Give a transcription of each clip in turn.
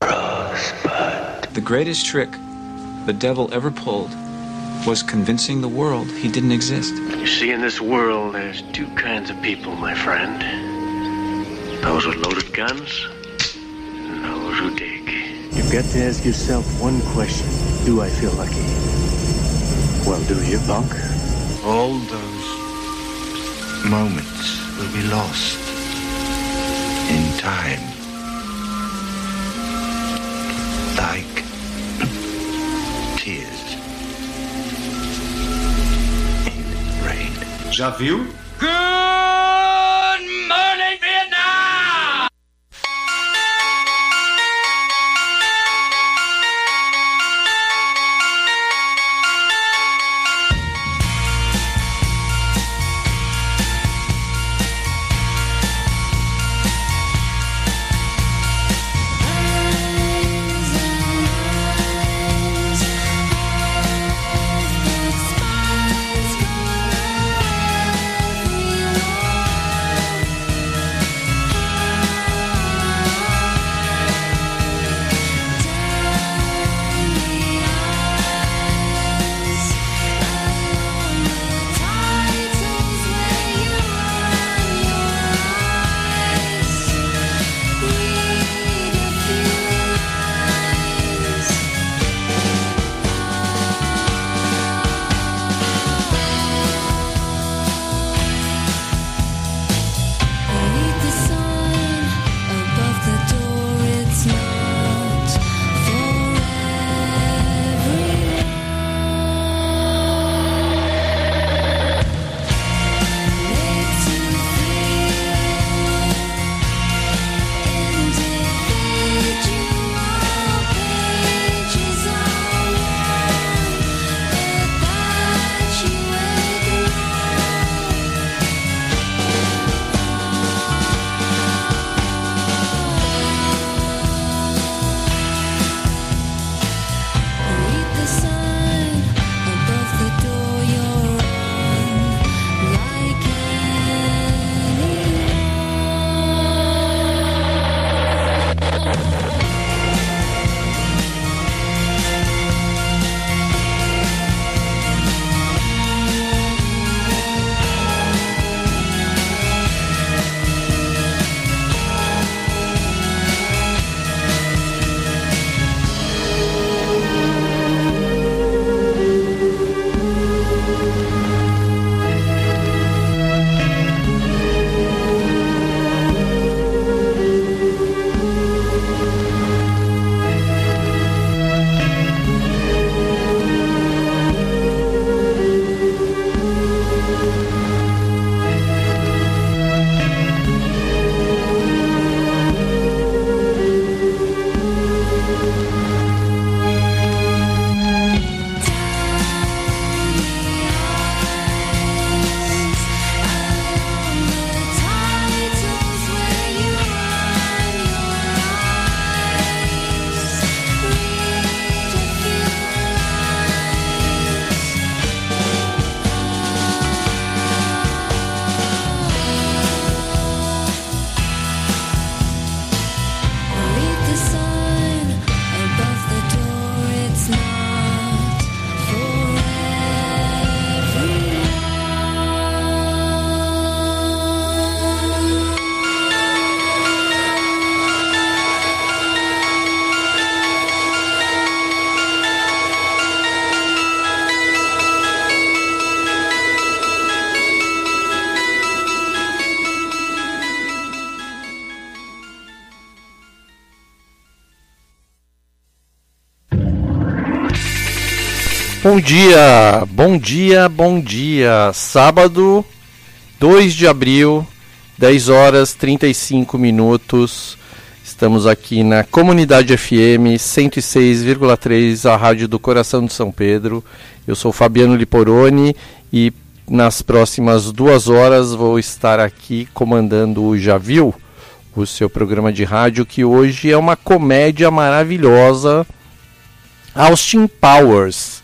The greatest trick the devil ever pulled was convincing the world he didn't exist. You see, in this world, there's two kinds of people, my friend. Those with loaded guns, and those who dig. You've got to ask yourself one question. Do I feel lucky? Well, do you, punk? All those moments will be lost in time. Já viu? Bom dia, bom dia, bom dia. Sábado, 2 de abril, 10 horas 35 minutos. Estamos aqui na Comunidade FM 106,3, a rádio do coração de São Pedro. Eu sou Fabiano Liporoni e nas próximas duas horas vou estar aqui comandando o Já Viu, o seu programa de rádio, que hoje é uma comédia maravilhosa. Austin Powers.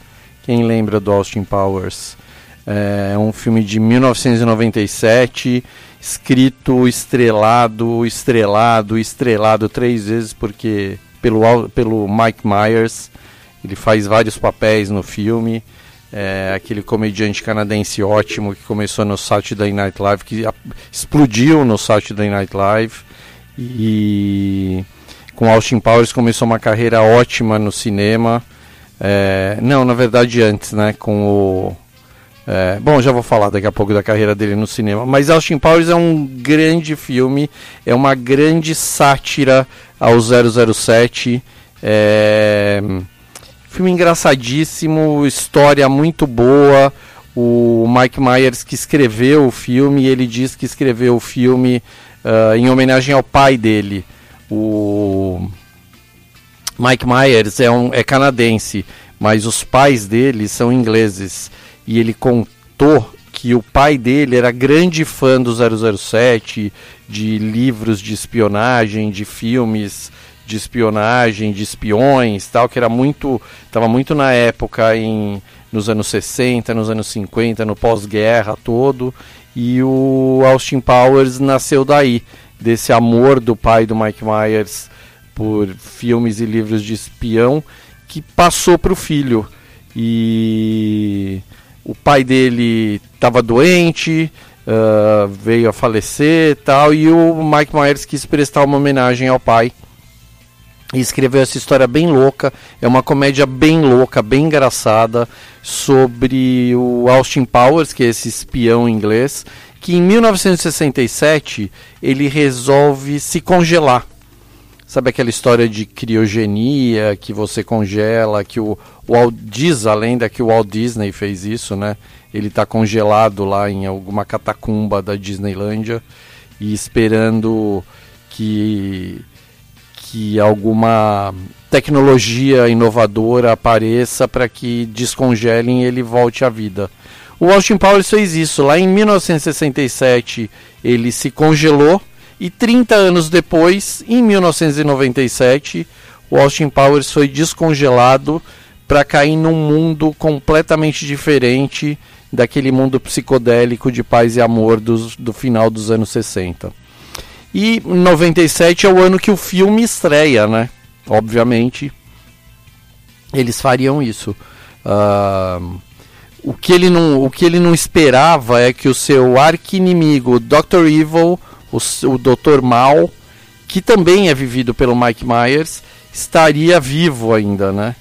Quem lembra do Austin Powers? É um filme de 1997, escrito, estrelado, estrelado, estrelado três vezes, porque pelo, pelo Mike Myers. Ele faz vários papéis no filme. É, aquele comediante canadense ótimo que começou no Saturday Night Live, que a, explodiu no Saturday Night Live. E com Austin Powers começou uma carreira ótima no cinema. É, não, na verdade antes, né? Com o. É, bom, já vou falar daqui a pouco da carreira dele no cinema. Mas Austin Powers é um grande filme, é uma grande sátira ao 007. É, filme engraçadíssimo, história muito boa. O Mike Myers que escreveu o filme, ele diz que escreveu o filme uh, em homenagem ao pai dele. O Mike Myers é, um, é canadense, mas os pais dele são ingleses. E ele contou que o pai dele era grande fã do 007, de livros de espionagem, de filmes de espionagem, de espiões, tal, que era muito, estava muito na época em nos anos 60, nos anos 50, no pós-guerra todo, e o Austin Powers nasceu daí, desse amor do pai do Mike Myers por filmes e livros de espião que passou para o filho. E o pai dele estava doente, uh, veio a falecer tal, e o Mike Myers quis prestar uma homenagem ao pai. E escreveu essa história bem louca, é uma comédia bem louca, bem engraçada, sobre o Austin Powers, que é esse espião inglês, que em 1967 ele resolve se congelar Sabe aquela história de criogenia que você congela, que o, Walt, diz a lenda que o Walt Disney fez isso, né? Ele está congelado lá em alguma catacumba da Disneylândia e esperando que que alguma tecnologia inovadora apareça para que descongelem e ele volte à vida. O Austin Powers fez isso. Lá em 1967 ele se congelou e 30 anos depois, em 1997, o Austin Powers foi descongelado para cair num mundo completamente diferente daquele mundo psicodélico de paz e amor do, do final dos anos 60. E 97 é o ano que o filme estreia, né? Obviamente, eles fariam isso. Uh, o, que ele não, o que ele não esperava é que o seu arqui-inimigo, Dr. Evil, o, o Dr. Mal, que também é vivido pelo Mike Myers, estaria vivo ainda, né?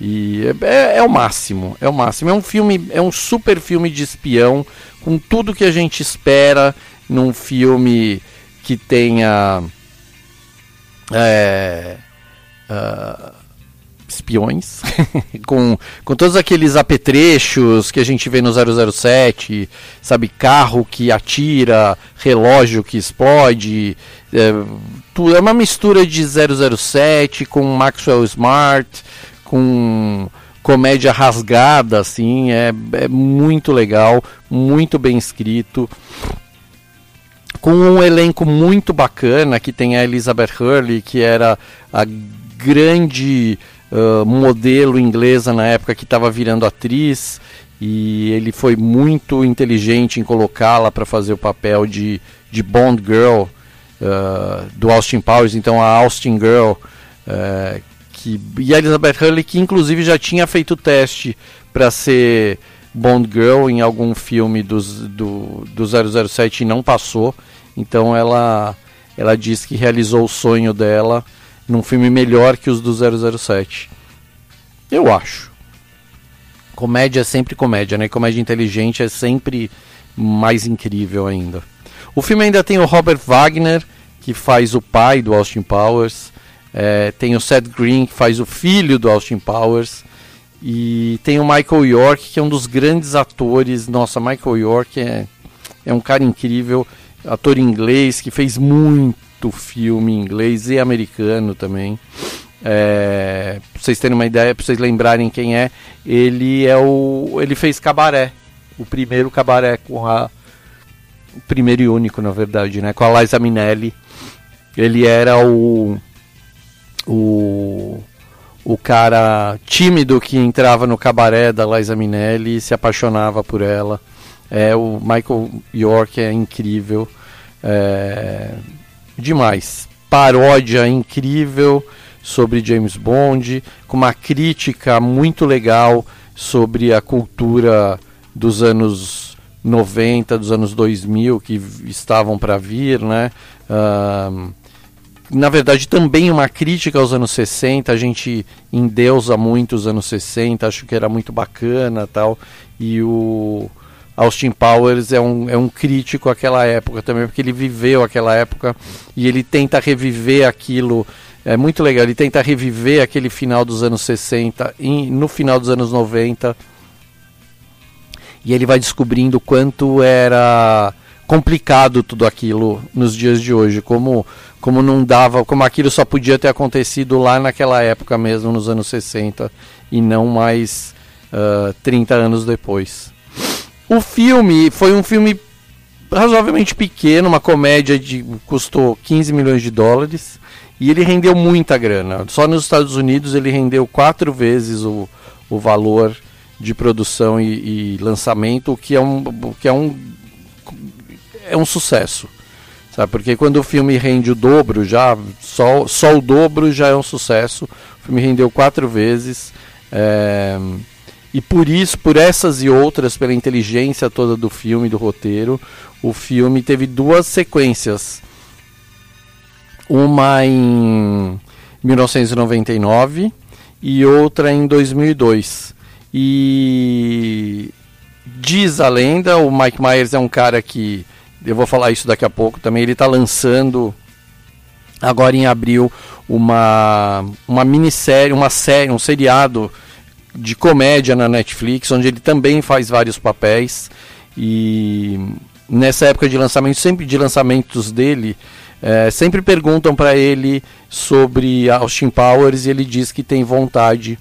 E é, é, é, o máximo, é o máximo. É um filme, é um super filme de espião, com tudo que a gente espera num filme que tenha é, uh, espiões, com, com todos aqueles apetrechos que a gente vê no 007, sabe, carro que atira, relógio que explode, é, tudo, é uma mistura de 007 com Maxwell Smart, com comédia rasgada, assim, é, é muito legal, muito bem escrito. Com um elenco muito bacana que tem a Elizabeth Hurley, que era a grande uh, modelo inglesa na época que estava virando atriz e ele foi muito inteligente em colocá-la para fazer o papel de, de Bond Girl uh, do Austin Powers, então a Austin Girl. Uh, que, e a Elizabeth Hurley, que inclusive já tinha feito teste para ser Bond Girl em algum filme dos, do, do 007 e não passou. Então ela, ela disse que realizou o sonho dela num filme melhor que os do 007. Eu acho. Comédia é sempre comédia, né? Comédia inteligente é sempre mais incrível ainda. O filme ainda tem o Robert Wagner, que faz o pai do Austin Powers. É, tem o Seth Green, que faz o filho do Austin Powers. E tem o Michael York, que é um dos grandes atores. Nossa, Michael York é, é um cara incrível. Ator inglês que fez muito muito filme inglês e americano também. É, pra vocês terem uma ideia, pra vocês lembrarem quem é, ele é o. ele fez cabaré. O primeiro cabaré com a. O primeiro e único, na verdade, né? Com a Liza Minelli. Ele era o. O. O cara tímido que entrava no cabaré da Liza Minelli e se apaixonava por ela. É, o Michael York é incrível. É, demais. Paródia incrível sobre James Bond, com uma crítica muito legal sobre a cultura dos anos 90, dos anos 2000 que estavam para vir, né? Uh, na verdade, também uma crítica aos anos 60. A gente endeusa muito os anos 60, acho que era muito bacana tal. E o Austin Powers é um, é um crítico àquela época também, porque ele viveu aquela época e ele tenta reviver aquilo. É muito legal, ele tenta reviver aquele final dos anos 60 e no final dos anos 90. E ele vai descobrindo quanto era complicado tudo aquilo nos dias de hoje, como como não dava, como aquilo só podia ter acontecido lá naquela época mesmo, nos anos 60, e não mais uh, 30 anos depois. O filme foi um filme razoavelmente pequeno, uma comédia de custou 15 milhões de dólares e ele rendeu muita grana. Só nos Estados Unidos ele rendeu quatro vezes o, o valor de produção e, e lançamento, o que é um, que é um é um sucesso. Sabe? Porque quando o filme rende o dobro, já só, só o dobro já é um sucesso. O filme rendeu quatro vezes. É, e por isso, por essas e outras, pela inteligência toda do filme, do roteiro, o filme teve duas sequências. Uma em 1999 e outra em 2002. E diz a lenda, o Mike Myers é um cara que eu vou falar isso daqui a pouco também. Ele está lançando agora em abril uma, uma minissérie, uma série, um seriado de comédia na Netflix, onde ele também faz vários papéis. E nessa época de lançamento, sempre de lançamentos dele, é, sempre perguntam para ele sobre Austin Powers e ele diz que tem vontade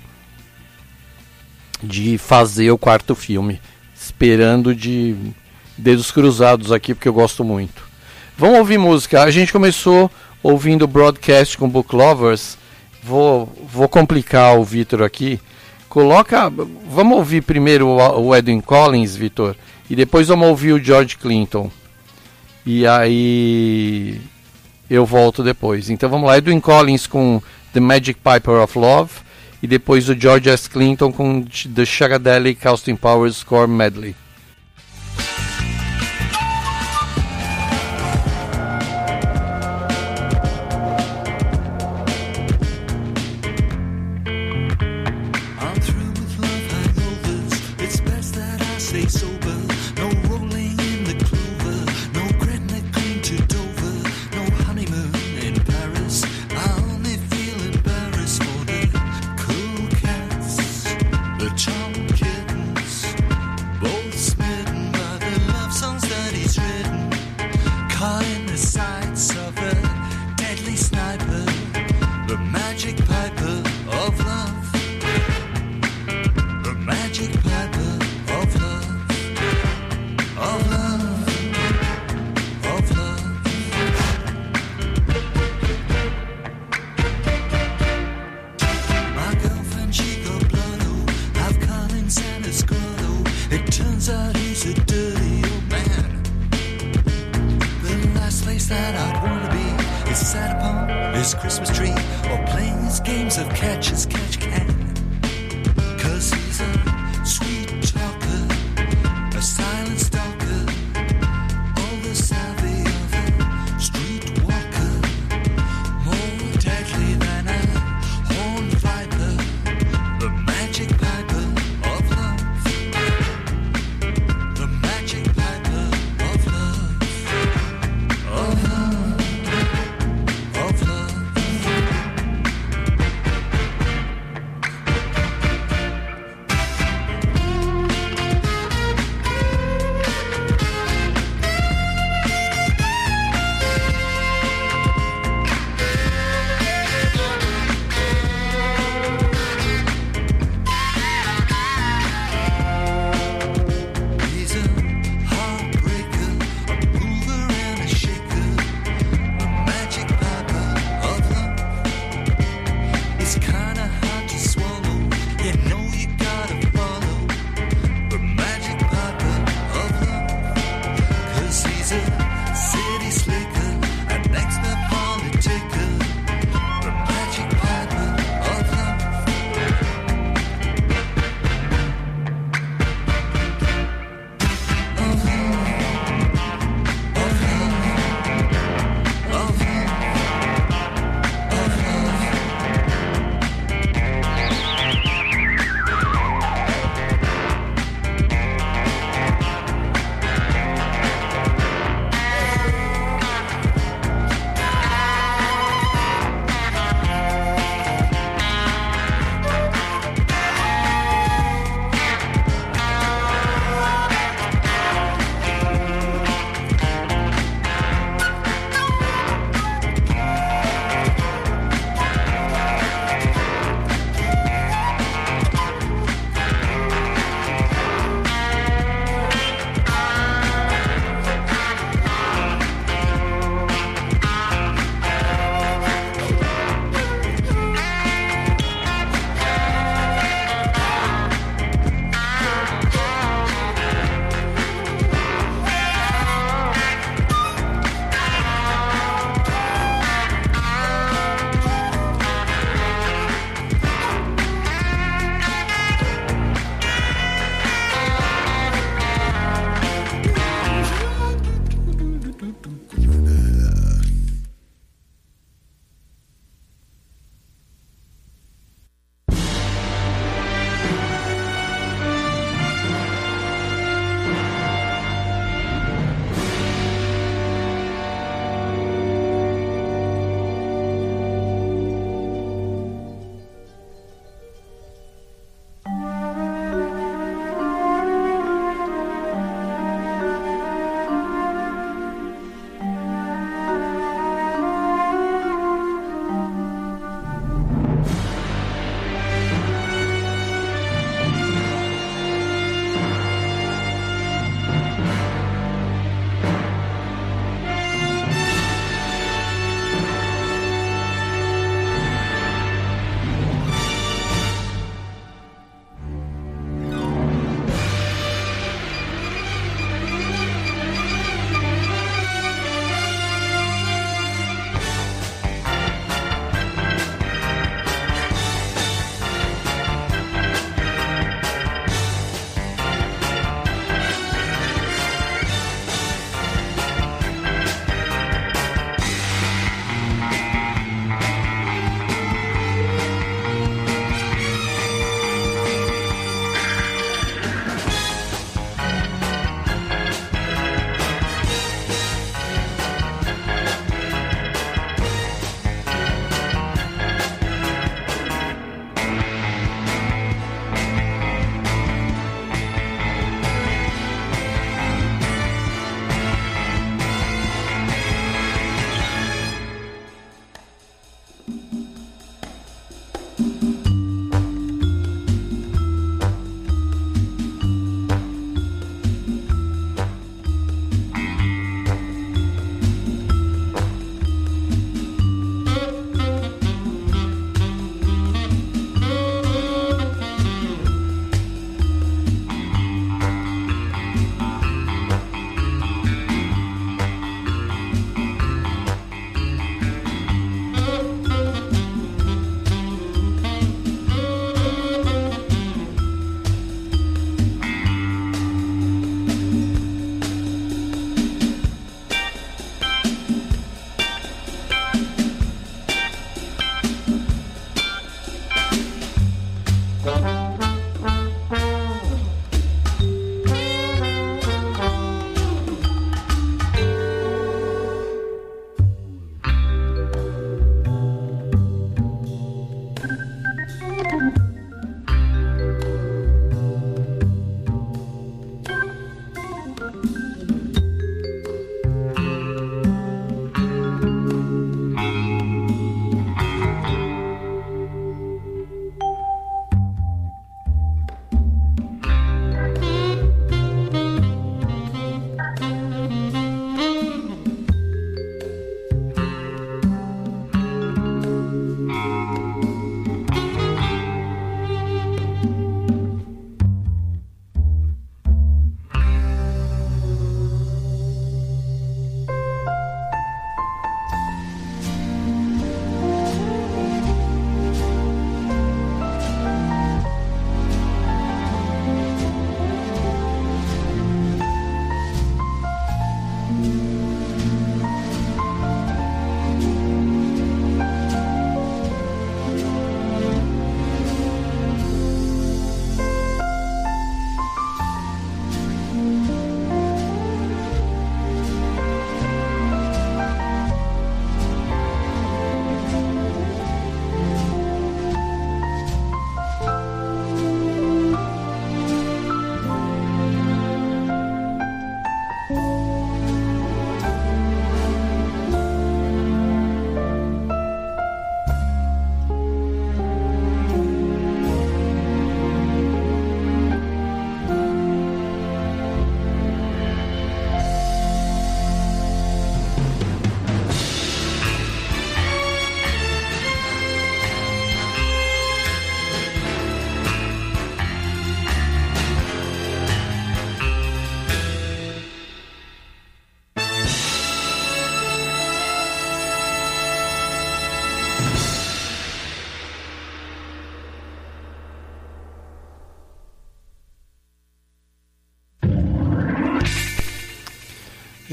de fazer o quarto filme, esperando de dedos cruzados aqui porque eu gosto muito. Vamos ouvir música. A gente começou ouvindo broadcast com Book Lovers. Vou, vou complicar o Vitor aqui. Coloca. Vamos ouvir primeiro o Edwin Collins, Vitor, e depois vamos ouvir o George Clinton. E aí eu volto depois. Então vamos lá, Edwin Collins com The Magic Piper of Love e depois o George S. Clinton com The Shagadelic Austin Powers Score Medley.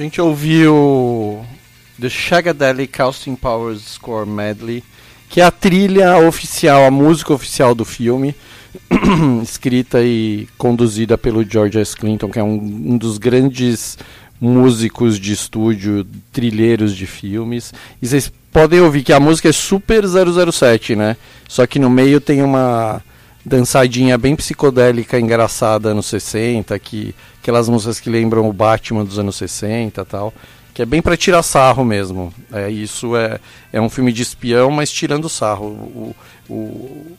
A gente ouviu The Shagadelic Austin Powers Score Medley, que é a trilha oficial, a música oficial do filme, escrita e conduzida pelo George S. Clinton, que é um, um dos grandes músicos de estúdio, trilheiros de filmes. E vocês podem ouvir que a música é super 007, né? Só que no meio tem uma dançadinha bem psicodélica, engraçada, anos 60, que, aquelas músicas que lembram o Batman dos anos 60 tal. Que é bem para tirar sarro mesmo. É, isso é, é um filme de espião, mas tirando sarro. O, o,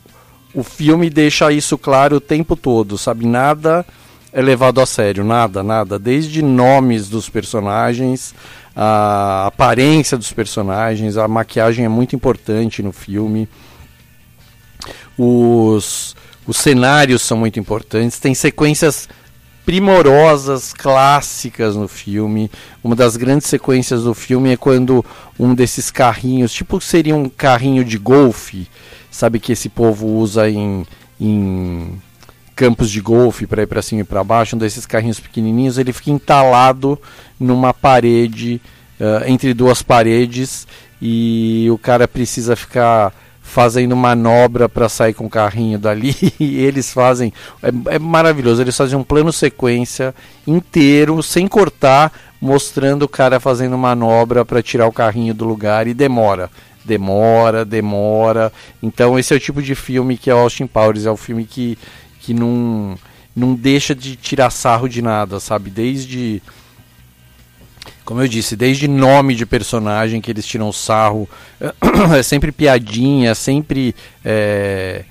o filme deixa isso claro o tempo todo, sabe? Nada é levado a sério, nada, nada. Desde nomes dos personagens, a aparência dos personagens, a maquiagem é muito importante no filme. Os, os cenários são muito importantes, tem sequências primorosas, clássicas no filme. Uma das grandes sequências do filme é quando um desses carrinhos, tipo seria um carrinho de golfe, sabe que esse povo usa em, em campos de golfe para ir para cima e para baixo, um desses carrinhos pequenininhos, ele fica entalado numa parede, uh, entre duas paredes, e o cara precisa ficar fazendo manobra para sair com o carrinho dali e eles fazem é, é, maravilhoso eles fazem um plano sequência inteiro sem cortar mostrando o cara fazendo manobra para tirar o carrinho do lugar e demora. Demora demora. Então esse é o tipo de filme que é Austin Powers é o filme que que não não deixa de tirar sarro de nada sabe? Desde como eu disse, desde nome de personagem que eles tiram sarro, é sempre piadinha, sempre é,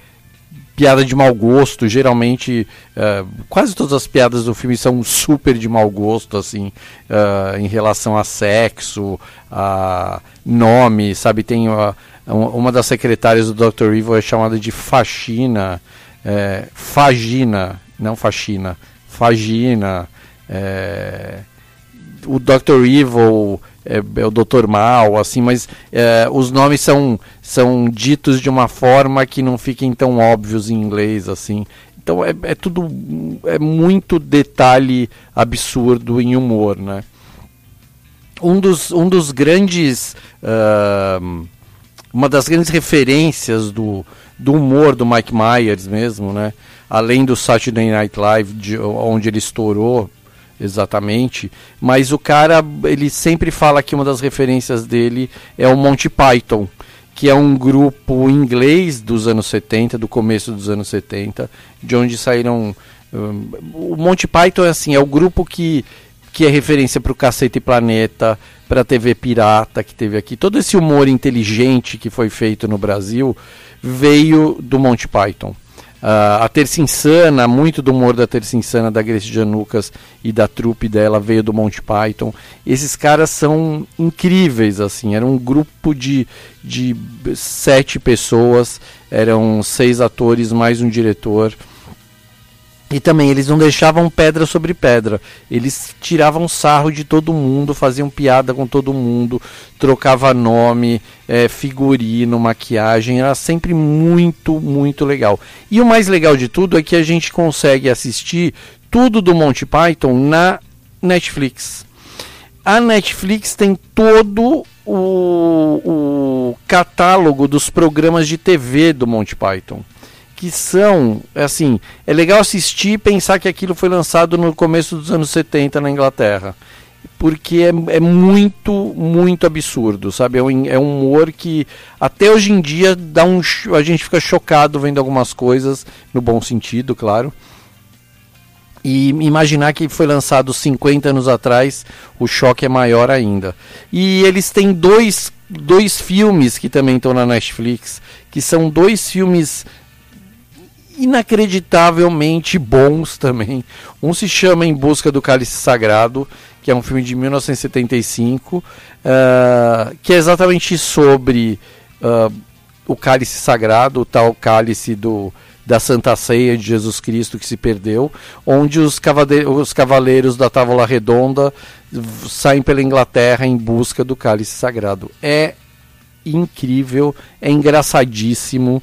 piada de mau gosto. Geralmente, é, quase todas as piadas do filme são super de mau gosto, assim, é, em relação a sexo, a nome, sabe? Tem uma, uma das secretárias do Dr. Evil é chamada de faxina, é, fagina, não faxina, fagina. É, o Dr. Evil, é, é, o Dr. Mal, assim, mas é, os nomes são, são ditos de uma forma que não fiquem tão óbvios em inglês, assim. Então é, é tudo, é muito detalhe absurdo em humor, né? Um dos, um dos grandes, uh, uma das grandes referências do, do humor do Mike Myers mesmo, né? Além do Saturday Night Live, de, onde ele estourou exatamente, mas o cara, ele sempre fala que uma das referências dele é o Monty Python, que é um grupo inglês dos anos 70, do começo dos anos 70, de onde saíram um, o Monty Python é assim, é o grupo que que é referência para o Cacete Planeta, para a TV Pirata que teve aqui. Todo esse humor inteligente que foi feito no Brasil veio do Monty Python. Uh, a Terça Insana, muito do humor da Terça Insana, da Grace Janucas e da trupe dela veio do Monty Python. Esses caras são incríveis, assim. Era um grupo de, de sete pessoas, eram seis atores mais um diretor. E também eles não deixavam pedra sobre pedra. Eles tiravam sarro de todo mundo, faziam piada com todo mundo, trocava nome, é, figurino, maquiagem. Era sempre muito, muito legal. E o mais legal de tudo é que a gente consegue assistir tudo do Monty Python na Netflix. A Netflix tem todo o, o catálogo dos programas de TV do Monty Python que são, assim, é legal assistir e pensar que aquilo foi lançado no começo dos anos 70 na Inglaterra. Porque é, é muito, muito absurdo, sabe? É um, é um humor que até hoje em dia dá um, a gente fica chocado vendo algumas coisas, no bom sentido, claro. E imaginar que foi lançado 50 anos atrás, o choque é maior ainda. E eles têm dois, dois filmes que também estão na Netflix, que são dois filmes inacreditavelmente bons também. Um se chama Em Busca do Cálice Sagrado, que é um filme de 1975, uh, eh, que é exatamente sobre uh, o cálice sagrado, o tal cálice do, da Santa Ceia de Jesus Cristo que se perdeu, onde os, os cavaleiros da Távola Redonda saem pela Inglaterra em busca do cálice sagrado. É incrível, é engraçadíssimo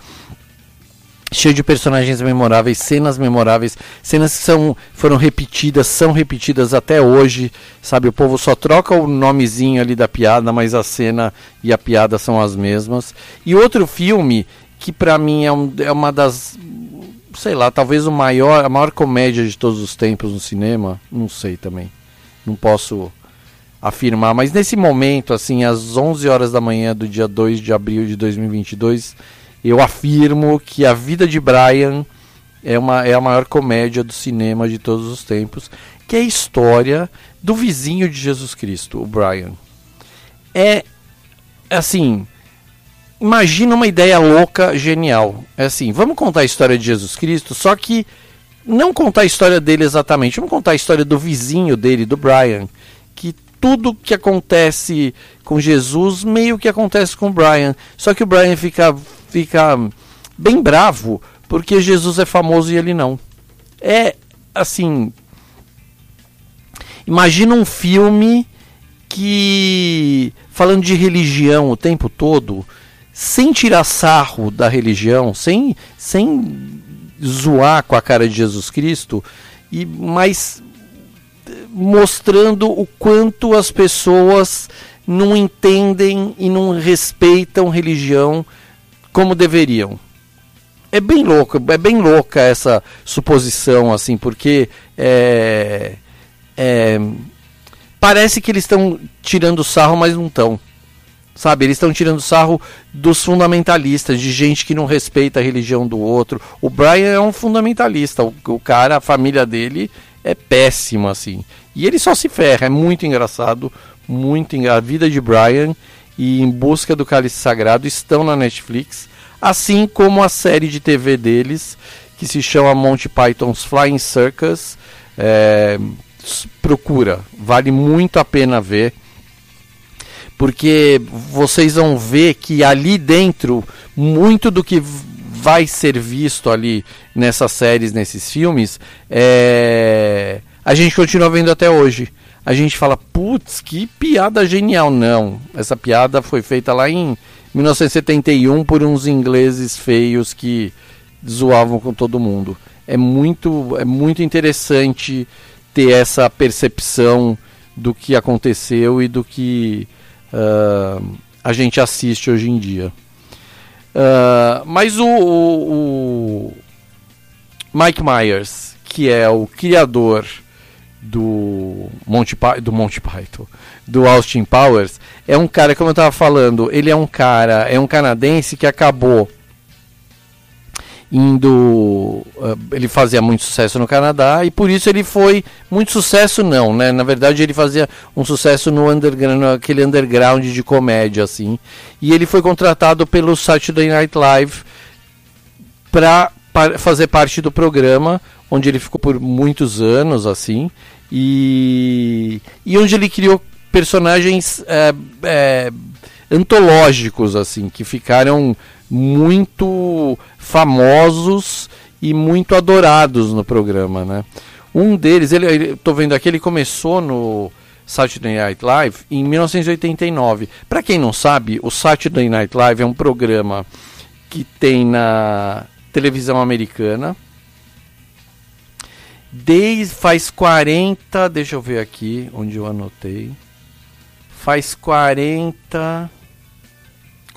cheio de personagens memoráveis, cenas memoráveis, cenas que são, foram repetidas, são repetidas até hoje, sabe? O povo só troca o nomezinho ali da piada, mas a cena e a piada são as mesmas. E outro filme que para mim é, um, é, uma das, sei lá, talvez o maior, a maior comédia de todos os tempos no cinema, não sei também, não posso afirmar, mas nesse momento, assim, às 11 horas da manhã do dia 2 de abril de 2022 eu afirmo que a vida de Brian é, uma, é a maior comédia do cinema de todos os tempos, que é a história do vizinho de Jesus Cristo, o Brian. É assim, imagina uma ideia louca, genial. É assim, vamos contar a história de Jesus Cristo, só que não contar a história dele exatamente, vamos contar a história do vizinho dele, do Brian, que tudo que acontece com Jesus meio que acontece com o Brian, só que o Brian fica fica bem bravo porque Jesus é famoso e ele não. É assim. Imagina um filme que falando de religião o tempo todo, sem tirar sarro da religião, sem sem zoar com a cara de Jesus Cristo, e mas mostrando o quanto as pessoas não entendem e não respeitam religião como deveriam. É bem louco, é bem louca essa suposição, assim, porque é, é, parece que eles estão tirando sarro, mas não estão. Sabe, eles estão tirando sarro dos fundamentalistas, de gente que não respeita a religião do outro. O Brian é um fundamentalista, o, o cara, a família dele é péssimo, assim. E ele só se ferra, é muito engraçado, muito engraçado. A vida de Brian e Em Busca do Cálice Sagrado estão na Netflix, assim como a série de TV deles, que se chama Monty Python's Flying Circus. É, procura, vale muito a pena ver, porque vocês vão ver que ali dentro, muito do que vai ser visto ali nessas séries, nesses filmes, é... a gente continua vendo até hoje a gente fala, putz, que piada genial. Não, essa piada foi feita lá em 1971 por uns ingleses feios que zoavam com todo mundo. É muito, é muito interessante ter essa percepção do que aconteceu e do que uh, a gente assiste hoje em dia. Uh, mas o, o, o Mike Myers, que é o criador do Monty, do Monty Python, do Austin Powers, é um cara, como eu estava falando, ele é um cara, é um canadense que acabou indo. Uh, ele fazia muito sucesso no Canadá e por isso ele foi. Muito sucesso não, né? Na verdade ele fazia um sucesso no underground, aquele underground de comédia, assim. E ele foi contratado pelo Saturday Night Live para fazer parte do programa onde ele ficou por muitos anos, assim, e, e onde ele criou personagens é, é, antológicos, assim, que ficaram muito famosos e muito adorados no programa, né? Um deles, ele, estou vendo aqui, ele começou no Saturday Night Live em 1989. Para quem não sabe, o Saturday Night Live é um programa que tem na televisão americana, Desde faz 40, deixa eu ver aqui onde eu anotei. Faz 40.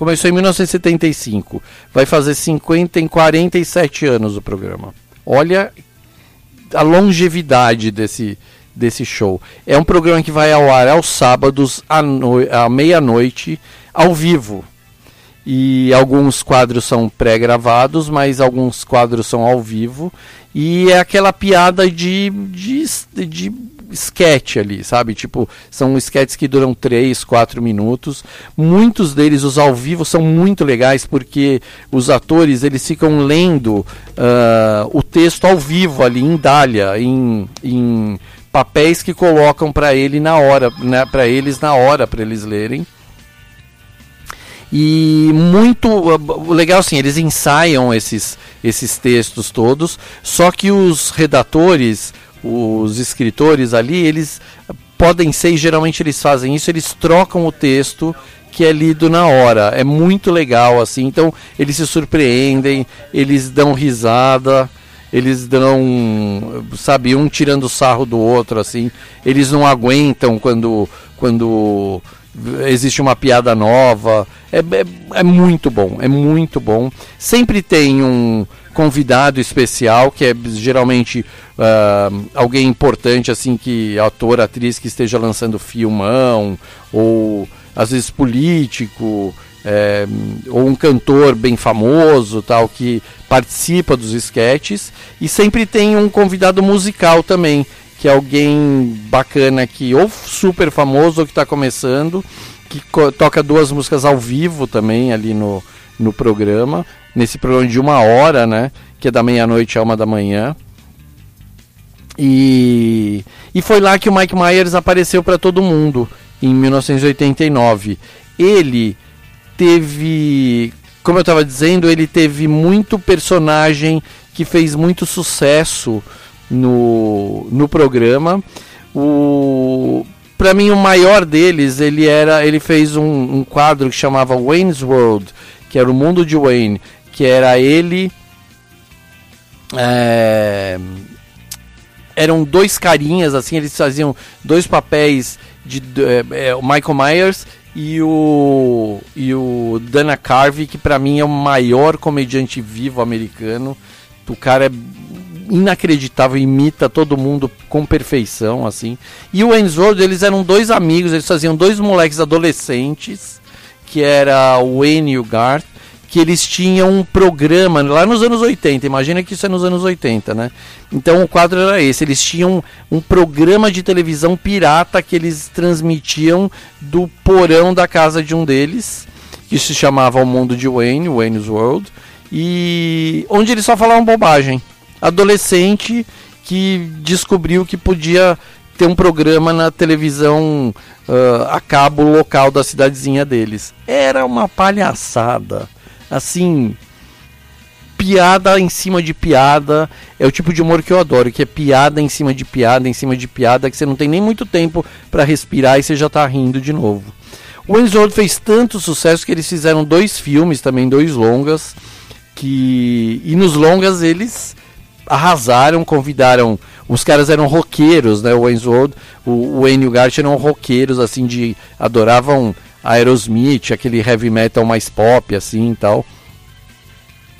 Começou em 1975. Vai fazer 50 em 47 anos o programa. Olha a longevidade desse, desse show. É um programa que vai ao ar aos sábados à, à meia-noite, ao vivo. E alguns quadros são pré-gravados, mas alguns quadros são ao vivo. E é aquela piada de, de, de sketch ali, sabe? Tipo, são sketches que duram 3, 4 minutos. Muitos deles, os ao vivo, são muito legais porque os atores eles ficam lendo uh, o texto ao vivo ali em dália, em, em papéis que colocam para ele na hora, né, para eles na hora para eles lerem. E muito legal assim, eles ensaiam esses, esses textos todos, só que os redatores, os escritores ali, eles podem ser, e geralmente eles fazem isso, eles trocam o texto que é lido na hora. É muito legal, assim. Então, eles se surpreendem, eles dão risada, eles dão, sabe, um tirando sarro do outro, assim. Eles não aguentam quando, quando existe uma piada nova. É, é, é muito bom, é muito bom. Sempre tem um convidado especial, que é geralmente uh, alguém importante, assim, que ator, atriz que esteja lançando filmão, ou às vezes político, é, ou um cantor bem famoso, tal, que participa dos esquetes, e sempre tem um convidado musical também, que é alguém bacana que ou super famoso ou que está começando, que toca duas músicas ao vivo também ali no, no programa, nesse programa de uma hora, né? Que é da meia-noite a uma da manhã. E, e foi lá que o Mike Myers apareceu para todo mundo em 1989. Ele teve, como eu estava dizendo, ele teve muito personagem que fez muito sucesso no, no programa. O para mim o maior deles, ele era, ele fez um, um, quadro que chamava Wayne's World, que era o mundo de Wayne, que era ele é, eram dois carinhas assim, eles faziam dois papéis de é, é, o Michael Myers e o e o Dana Carvey, que para mim é o maior comediante vivo americano. O cara é inacreditável, imita todo mundo com perfeição, assim. E o Enzo, eles eram dois amigos, eles faziam dois moleques adolescentes, que era o Wayne e o Garth, que eles tinham um programa lá nos anos 80. Imagina que isso é nos anos 80, né? Então o quadro era esse. Eles tinham um programa de televisão pirata que eles transmitiam do porão da casa de um deles, que se chamava O Mundo de Wayne, Wayne's World, e onde eles só falavam bobagem. Adolescente que descobriu que podia ter um programa na televisão uh, a cabo local da cidadezinha deles. Era uma palhaçada assim, piada em cima de piada. É o tipo de humor que eu adoro, que é piada em cima de piada, em cima de piada, que você não tem nem muito tempo para respirar e você já tá rindo de novo. O Wayne's fez tanto sucesso que eles fizeram dois filmes também, dois longas, que e nos longas arrasaram, convidaram. Os caras eram roqueiros, né? O Wayne's World, o Wayne o Gart eram roqueiros, assim, de. adoravam Aerosmith, aquele heavy metal mais pop assim e tal.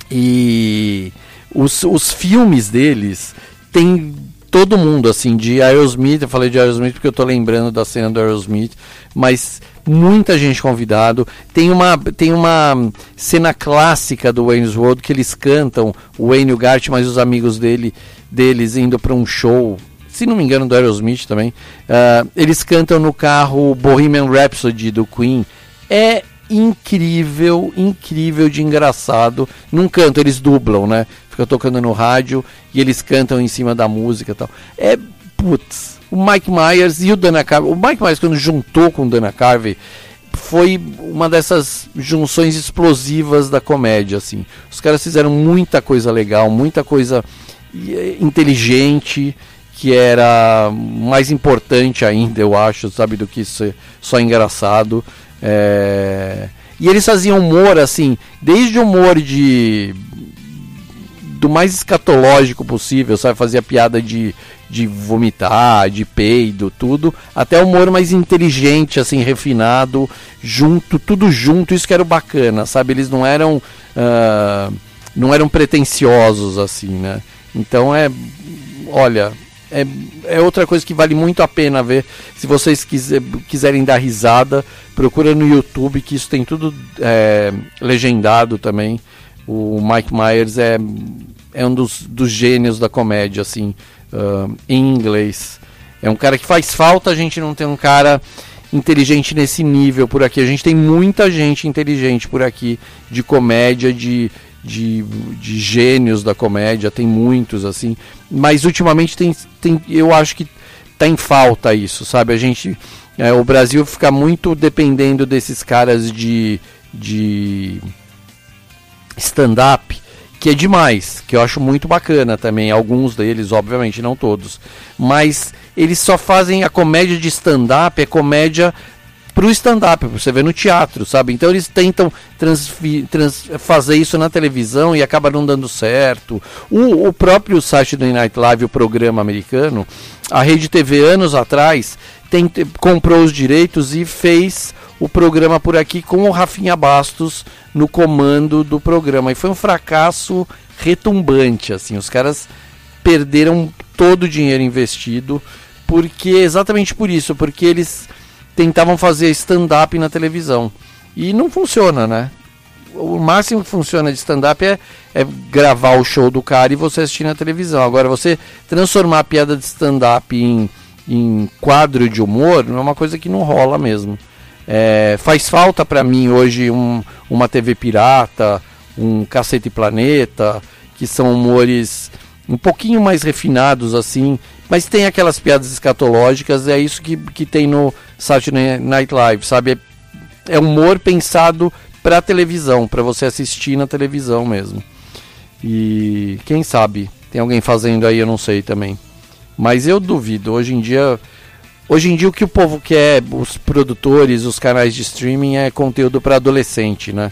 E os, os filmes deles tem todo mundo assim de Aerosmith, eu falei de Aerosmith porque eu tô lembrando da cena do Aerosmith, mas muita gente convidado. Tem uma tem uma cena clássica do Wayne's World que eles cantam, o Wayne Gart, mas os amigos dele deles indo para um show se não me engano, do Aerosmith também. Uh, eles cantam no carro Bohemian Rhapsody do Queen. É incrível, incrível de engraçado. Num canto eles dublam, né? Fica tocando no rádio e eles cantam em cima da música e tal. É, putz, o Mike Myers e o Dana Carvey. O Mike Myers, quando juntou com o Dana Carvey, foi uma dessas junções explosivas da comédia, assim. Os caras fizeram muita coisa legal, muita coisa eh, inteligente que era mais importante ainda, eu acho, sabe, do que ser só engraçado. É... E eles faziam humor, assim, desde humor de. do mais escatológico possível, sabe? Fazia piada de, de vomitar, de peido, tudo, até humor mais inteligente, assim, refinado, junto, tudo junto, isso que era bacana, sabe? Eles não eram. Uh, não eram pretensiosos, assim, né? Então é. Olha, é, é outra coisa que vale muito a pena ver. Se vocês quiser, quiserem dar risada, procura no YouTube, que isso tem tudo é, legendado também. O Mike Myers é, é um dos, dos gênios da comédia, assim, uh, em inglês. É um cara que faz falta a gente não ter um cara inteligente nesse nível por aqui. A gente tem muita gente inteligente por aqui, de comédia, de, de, de gênios da comédia, tem muitos assim, mas ultimamente tem, tem eu acho que tá em falta isso, sabe? A gente, é, o Brasil fica muito dependendo desses caras de, de stand-up, que é demais, que eu acho muito bacana também, alguns deles, obviamente, não todos, mas eles só fazem a comédia de stand-up, é comédia pro stand-up, você vê no teatro, sabe? Então eles tentam fazer isso na televisão e acaba não dando certo. O, o próprio Saturday Night Live, o programa americano, a Rede TV anos atrás tem- comprou os direitos e fez o programa por aqui com o Rafinha Bastos no comando do programa. E foi um fracasso retumbante, assim. Os caras perderam todo o dinheiro investido porque exatamente por isso, porque eles tentavam fazer stand-up na televisão e não funciona, né? O máximo que funciona de stand-up é, é gravar o show do cara e você assistir na televisão. Agora, você transformar a piada de stand-up em, em quadro de humor é uma coisa que não rola mesmo. É, faz falta para mim hoje um, uma TV pirata, um Cacete Planeta, que são humores um pouquinho mais refinados assim, mas tem aquelas piadas escatológicas, é isso que, que tem no Saturday Night Live, sabe? É, é humor pensado para televisão, para você assistir na televisão mesmo. E quem sabe, tem alguém fazendo aí, eu não sei também. Mas eu duvido, hoje em dia Hoje em dia o que o povo quer, os produtores, os canais de streaming é conteúdo para adolescente, né?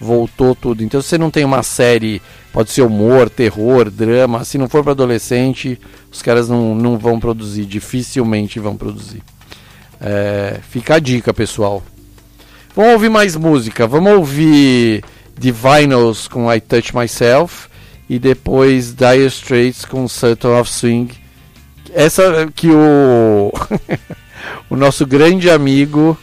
Voltou tudo. Então se você não tem uma série, pode ser humor, terror, drama, se não for para adolescente, os caras não, não vão produzir, dificilmente vão produzir. É, fica a dica, pessoal. Vamos ouvir mais música. Vamos ouvir The Vinyls com I Touch Myself e depois Dire Straits com Sultan of Swing essa que o o nosso grande amigo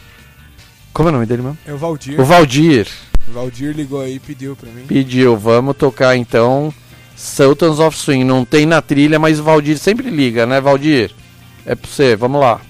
como é o nome dele mesmo? É o Valdir. O Valdir O Valdir ligou aí e pediu pra mim. pediu, vamos tocar então Sultans of Swing. Não tem na trilha, mas o Valdir sempre liga, né, Valdir? É pra você, vamos lá.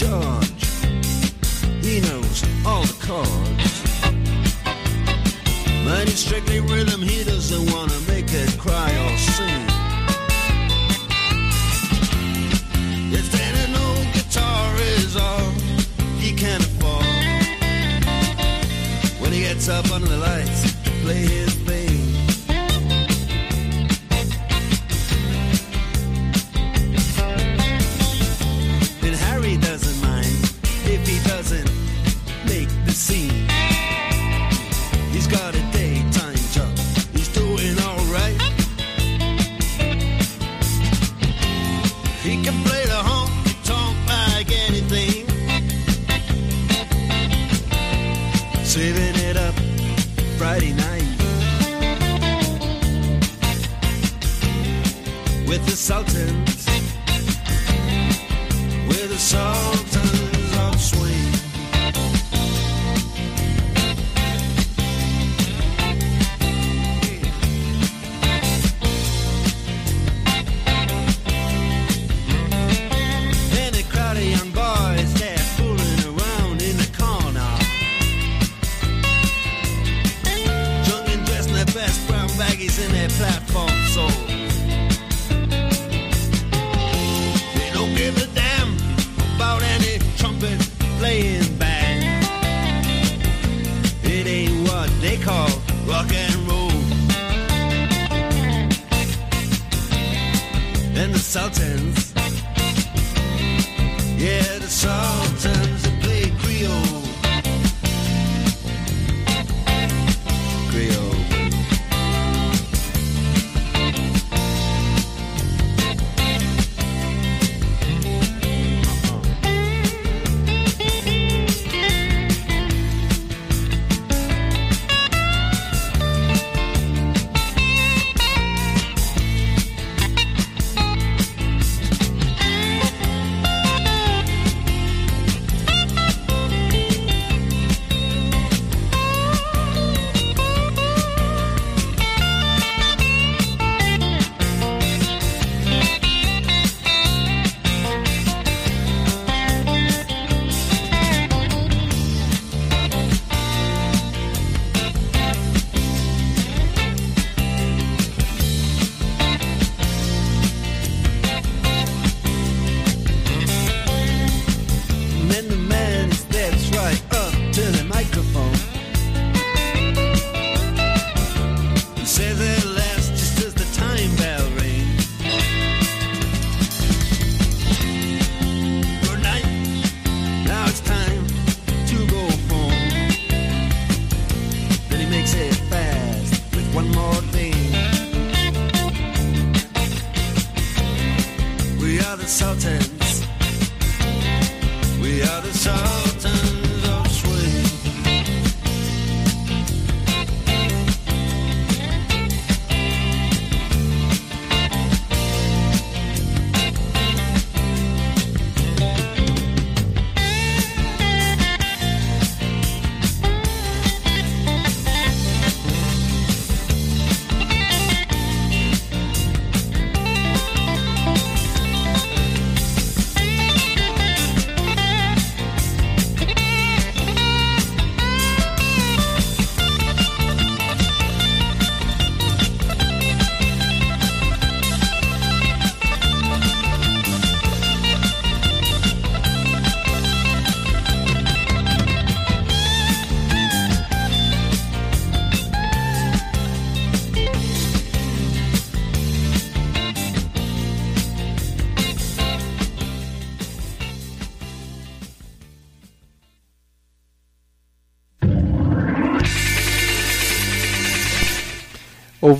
George. He knows all the chords. But he's strictly rhythm, he doesn't wanna make it cry or sing. Guitar is all he can afford, when he gets up under the lights play his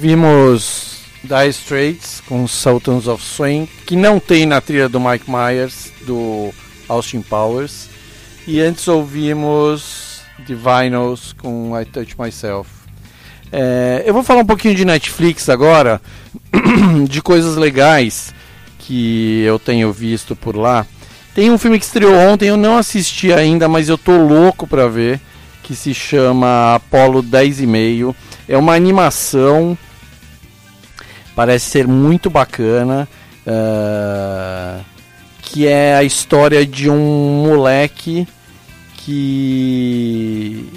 Ouvimos Dire Straits com Sultans of Swing, que não tem na trilha do Mike Myers, do Austin Powers. E antes ouvimos The Vinyls com I Touch Myself. É, eu vou falar um pouquinho de Netflix agora, de coisas legais que eu tenho visto por lá. Tem um filme que estreou ontem, eu não assisti ainda, mas eu tô louco pra ver, que se chama Apollo 10 e meio. É uma animação, parece ser muito bacana, uh, que é a história de um moleque que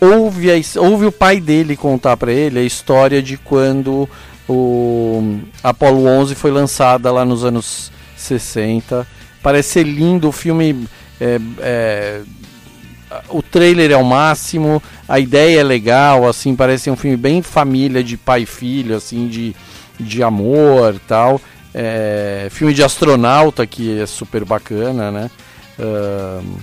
ouve, a, ouve o pai dele contar para ele a história de quando o Apollo 11 foi lançada lá nos anos 60. Parece ser lindo o filme. É, é, o trailer é o máximo, a ideia é legal, assim, parece um filme bem família de pai e filho, assim, de, de amor tal. É, filme de astronauta que é super bacana, né? Uh,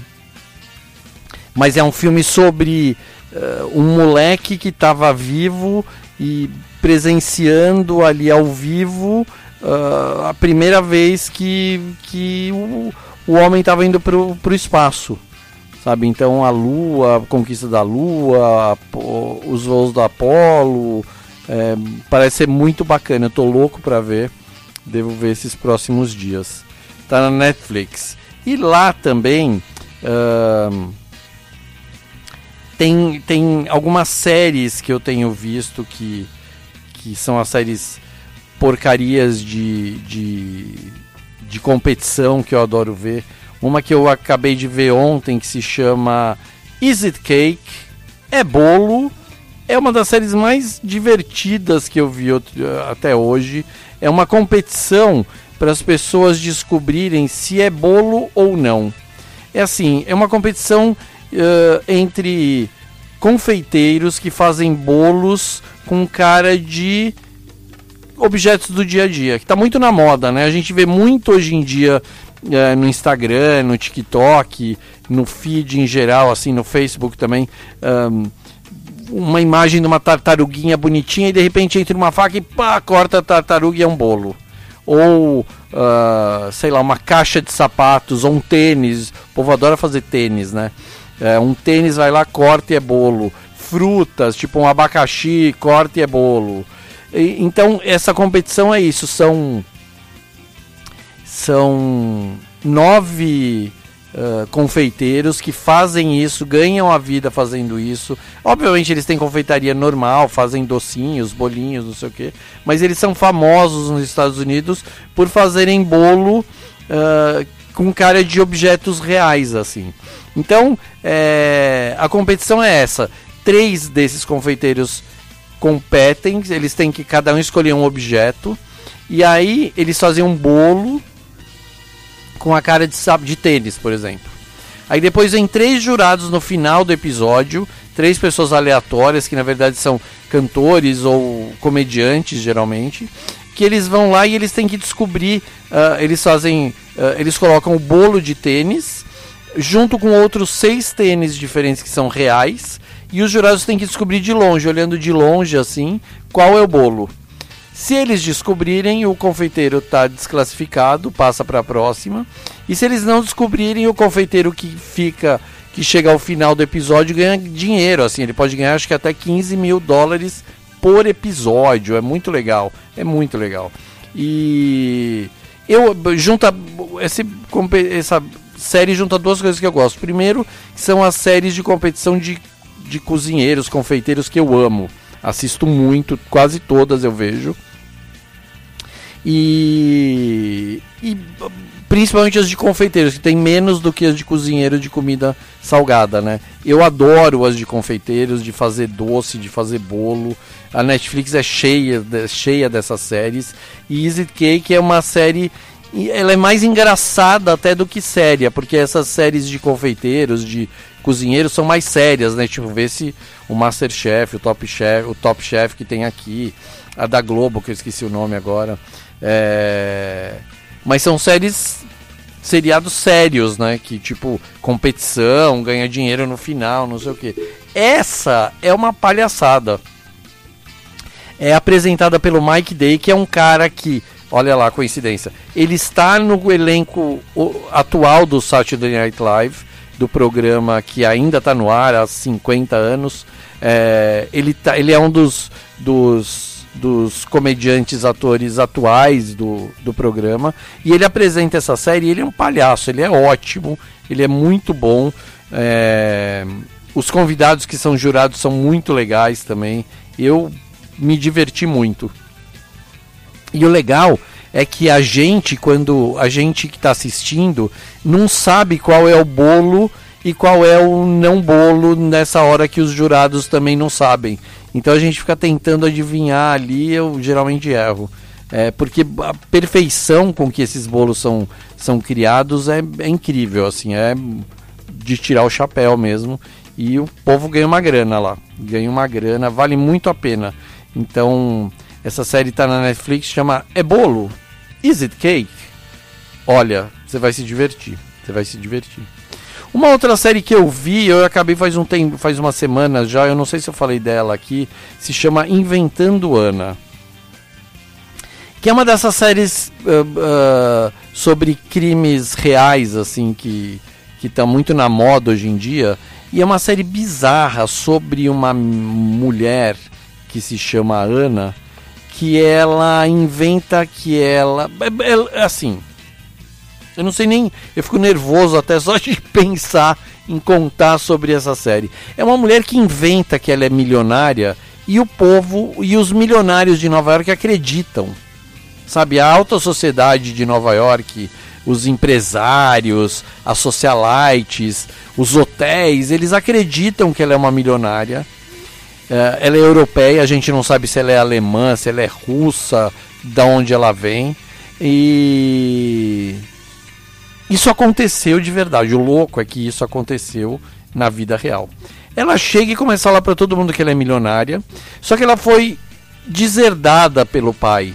mas é um filme sobre uh, um moleque que estava vivo e presenciando ali ao vivo uh, a primeira vez que, que o, o homem estava indo para o espaço. Sabe? Então a Lua, a conquista da Lua, os voos do Apolo. É, parece ser muito bacana. Eu tô louco para ver. Devo ver esses próximos dias. Tá na Netflix. E lá também. Uh, tem, tem algumas séries que eu tenho visto que, que são as séries porcarias de, de, de competição que eu adoro ver. Uma que eu acabei de ver ontem que se chama Is It Cake? É bolo. É uma das séries mais divertidas que eu vi até hoje. É uma competição para as pessoas descobrirem se é bolo ou não. É assim, é uma competição uh, entre confeiteiros que fazem bolos com cara de objetos do dia a dia, que está muito na moda, né? A gente vê muito hoje em dia uh, no Instagram, no TikTok, no feed em geral, assim, no Facebook também. Um, uma imagem de uma tartaruguinha bonitinha e de repente entra uma faca e pá, corta a tartaruga e é um bolo. Ou, uh, sei lá, uma caixa de sapatos ou um tênis. O povo adora fazer tênis, né? É, um tênis vai lá, corta e é bolo. Frutas, tipo um abacaxi, corta e é bolo. E, então, essa competição é isso. São, são nove uh, confeiteiros que fazem isso, ganham a vida fazendo isso. Obviamente, eles têm confeitaria normal, fazem docinhos, bolinhos, não sei o que. Mas eles são famosos nos Estados Unidos por fazerem bolo uh, com cara de objetos reais, assim. Então, é, a competição é essa. Três desses confeiteiros competem, eles têm que cada um escolher um objeto. E aí eles fazem um bolo com a cara de, de tênis, por exemplo. Aí depois vem três jurados no final do episódio, três pessoas aleatórias que na verdade são cantores ou comediantes geralmente, que eles vão lá e eles têm que descobrir, uh, eles fazem, uh, eles colocam o bolo de tênis junto com outros seis tênis diferentes que são reais. E os jurados têm que descobrir de longe, olhando de longe assim, qual é o bolo. Se eles descobrirem, o confeiteiro está desclassificado, passa para a próxima. E se eles não descobrirem, o confeiteiro que fica, que chega ao final do episódio, ganha dinheiro. Assim, ele pode ganhar acho que até 15 mil dólares por episódio. É muito legal, é muito legal. E eu junta esse, essa série junta duas coisas que eu gosto. Primeiro, são as séries de competição de, de cozinheiros, confeiteiros que eu amo. Assisto muito, quase todas eu vejo. E, e principalmente as de confeiteiros, que tem menos do que as de cozinheiro de comida salgada, né? Eu adoro as de confeiteiros, de fazer doce, de fazer bolo. A Netflix é cheia, cheia dessas séries. E Easy Cake é uma série ela é mais engraçada até do que séria, porque essas séries de confeiteiros, de cozinheiros são mais sérias, né? Tipo, vê se o Masterchef, o Top Chef, o Top Chef que tem aqui, a da Globo, que eu esqueci o nome agora. É... Mas são séries seriados sérios, né? Que tipo, competição, ganha dinheiro no final, não sei o que. Essa é uma palhaçada. é apresentada pelo Mike Day, que é um cara que, olha lá coincidência, ele está no elenco atual do Saturday Night Live, do programa que ainda está no ar há 50 anos. É, ele, tá, ele é um dos, dos, dos comediantes, atores atuais do, do programa. E ele apresenta essa série. Ele é um palhaço, ele é ótimo, ele é muito bom. É, os convidados que são jurados são muito legais também. Eu me diverti muito. E o legal é que a gente, quando a gente que está assistindo, não sabe qual é o bolo e qual é o não bolo nessa hora que os jurados também não sabem. Então a gente fica tentando adivinhar ali, eu geralmente erro. É, porque a perfeição com que esses bolos são, são criados é, é incrível, assim, é de tirar o chapéu mesmo. E o povo ganha uma grana lá. Ganha uma grana, vale muito a pena. Então, essa série tá na Netflix, chama É Bolo? Is it cake? Olha, você vai se divertir. Você vai se divertir. Uma outra série que eu vi, eu acabei faz um tempo, faz uma semana já, eu não sei se eu falei dela aqui, se chama Inventando Ana. Que é uma dessas séries ah, ah, sobre crimes reais, assim, que que está muito na moda hoje em dia. E é uma série bizarra sobre uma mulher que se chama Ana, que ela inventa que ela. é- é- assim. Eu não sei nem. Eu fico nervoso até só de pensar em contar sobre essa série. É uma mulher que inventa que ela é milionária e o povo e os milionários de Nova York acreditam. Sabe, a alta sociedade de Nova York, os empresários, as socialites, os hotéis, eles acreditam que ela é uma milionária. É, ela é europeia, a gente não sabe se ela é alemã, se ela é russa, da onde ela vem. E isso aconteceu de verdade. O louco é que isso aconteceu na vida real. Ela chega e começa a falar para todo mundo que ela é milionária, só que ela foi deserdada pelo pai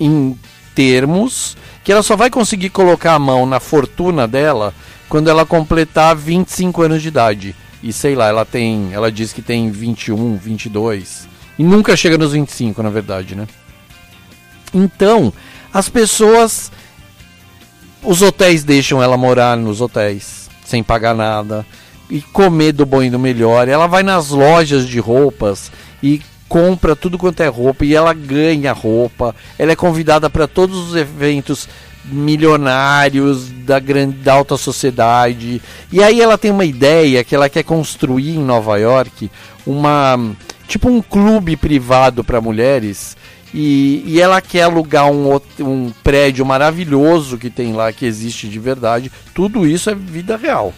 em termos que ela só vai conseguir colocar a mão na fortuna dela quando ela completar 25 anos de idade. E sei lá, ela tem, ela diz que tem 21, 22 e nunca chega nos 25, na verdade, né? Então, as pessoas os hotéis deixam ela morar nos hotéis sem pagar nada e comer do bom e do melhor. Ela vai nas lojas de roupas e compra tudo quanto é roupa e ela ganha roupa. Ela é convidada para todos os eventos milionários da grande da alta sociedade. E aí ela tem uma ideia que ela quer construir em Nova York uma tipo um clube privado para mulheres. E, e ela quer alugar um, um prédio maravilhoso que tem lá, que existe de verdade. Tudo isso é vida real.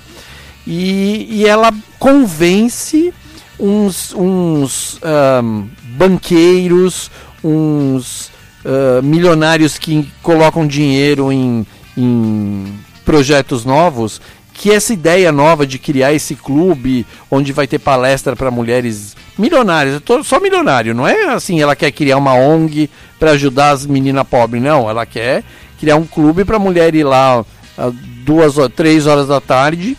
E, e ela convence uns, uns ahn, banqueiros, uns ah, milionários que colocam dinheiro em, em projetos novos, que essa ideia nova de criar esse clube onde vai ter palestra para mulheres milionárias, eu tô só milionário, não é assim, ela quer criar uma ONG para ajudar as meninas pobres, não, ela quer criar um clube para mulher ir lá duas ou três horas da tarde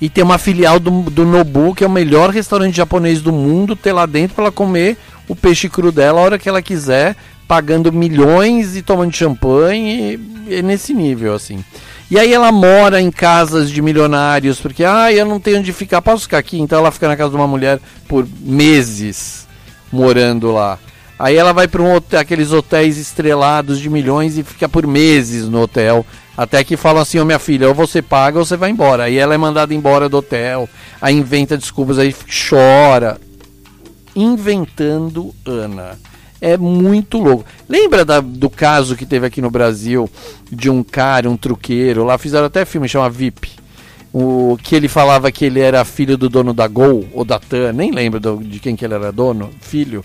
e ter uma filial do, do Nobu, que é o melhor restaurante japonês do mundo, ter lá dentro para ela comer o peixe cru dela a hora que ela quiser, pagando milhões e tomando champanhe, e, é nesse nível, assim. E aí ela mora em casas de milionários, porque, ah, eu não tenho onde ficar, posso ficar aqui? Então ela fica na casa de uma mulher por meses, morando lá. Aí ela vai para um hotel, aqueles hotéis estrelados de milhões e fica por meses no hotel. Até que falam assim, ô minha filha, ou você paga ou você vai embora. Aí ela é mandada embora do hotel, aí inventa desculpas, aí chora. Inventando Ana. É muito louco. Lembra da- do caso que teve aqui no Brasil de um cara, um truqueiro, lá fizeram até filme, chama VIP. O que ele falava que ele era filho do dono da Gol ou da TAM, nem lembro do- de quem que ele era dono, filho.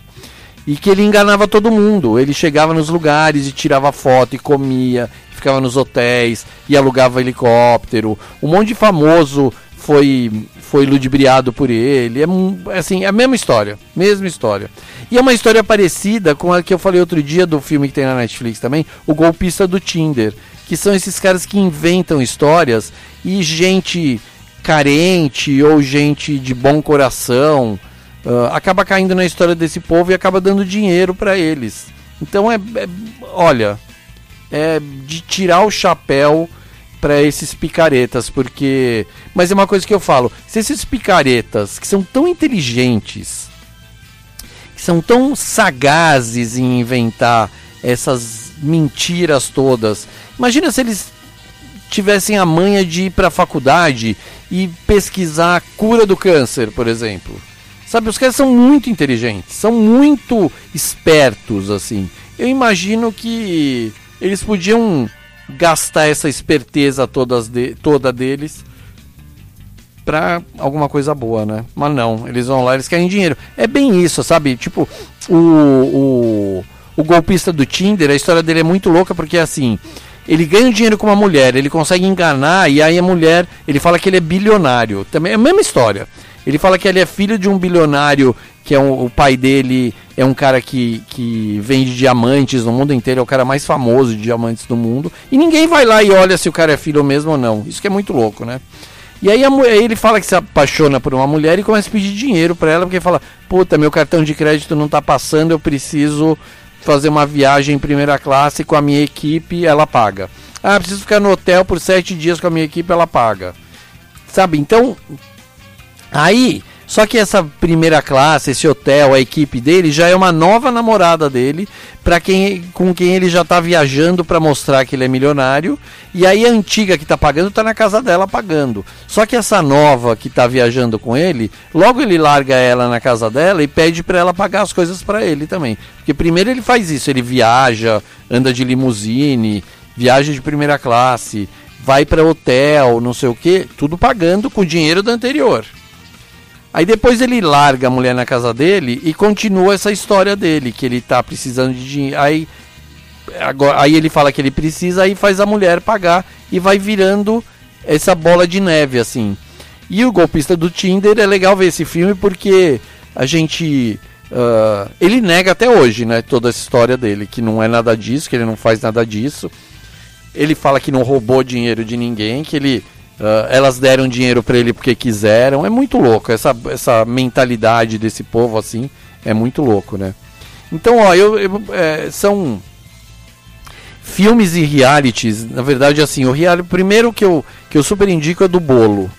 E que ele enganava todo mundo. Ele chegava nos lugares e tirava foto e comia, ficava nos hotéis e alugava helicóptero. Um monte de famoso foi foi ludibriado por ele. É assim, é a mesma história, mesma história. E é uma história parecida com a que eu falei outro dia do filme que tem na Netflix também, O Golpista do Tinder, que são esses caras que inventam histórias e gente carente ou gente de bom coração ah, acaba caindo na história desse povo e acaba dando dinheiro para eles. Então é, é- olha, é de tirar o chapéu para esses picaretas, porque mas é uma coisa que eu falo, se esses picaretas que são tão inteligentes, que são tão sagazes em inventar essas mentiras todas, imagina se eles tivessem a manha de ir para a faculdade e pesquisar a cura do câncer, por exemplo. Sabe, os caras são muito inteligentes, são muito espertos, assim. Eu imagino que eles podiam gastar essa esperteza todas de- toda deles pra alguma coisa boa, né? Mas não, eles vão lá, eles querem dinheiro. É bem isso, sabe? Tipo, o, o, o golpista do Tinder, a história dele é muito louca porque assim. Ele ganha dinheiro com uma mulher, ele consegue enganar e aí a mulher, ele fala que ele é bilionário. Também é a mesma história. Ele fala que ele é filho de um bilionário, que é um- o pai dele é um cara que, que vende diamantes no mundo inteiro, é o cara mais famoso de diamantes do mundo. E ninguém vai lá e olha se o cara é filho mesmo ou não. Isso que é muito louco, né? E aí, a aí ele fala que se apaixona por uma mulher e começa a pedir dinheiro pra ela, porque fala: Puta, meu cartão de crédito não tá passando, eu preciso fazer uma viagem em primeira classe com a minha equipe, ela paga. Ah, preciso ficar no hotel por sete dias com a minha equipe, ela paga. Sabe? Então, Aí, só que essa primeira classe, esse hotel, a equipe dele já é uma nova namorada dele, para quem com quem ele já tá viajando para mostrar que ele é milionário, e aí a antiga que tá pagando tá na casa dela pagando. Só que essa nova que tá viajando com ele, logo ele larga ela na casa dela e pede para ela pagar as coisas para ele também. Porque primeiro ele faz isso, ele viaja, anda de limusine, viaja de primeira classe, vai para hotel, não sei o que, tudo pagando com o dinheiro do anterior. Aí depois ele larga a mulher na casa dele e continua essa história dele, que ele tá precisando de dinheiro. Aí, agora, aí ele fala que ele precisa, aí faz a mulher pagar e vai virando essa bola de neve, assim. E o golpista do Tinder é legal ver esse filme porque a gente. ah, ele nega até hoje, né? Toda essa história dele, que não é nada disso, que ele não faz nada disso. Ele fala que não roubou dinheiro de ninguém, que ele. Ah, elas deram dinheiro pra ele porque quiseram. É muito louco. Essa, essa mentalidade desse povo, assim, é muito louco, né? Então, ó, eu, eu, é, são filmes e realities. Na verdade, assim, o reality. Primeiro que eu, que eu super indico é do bolo.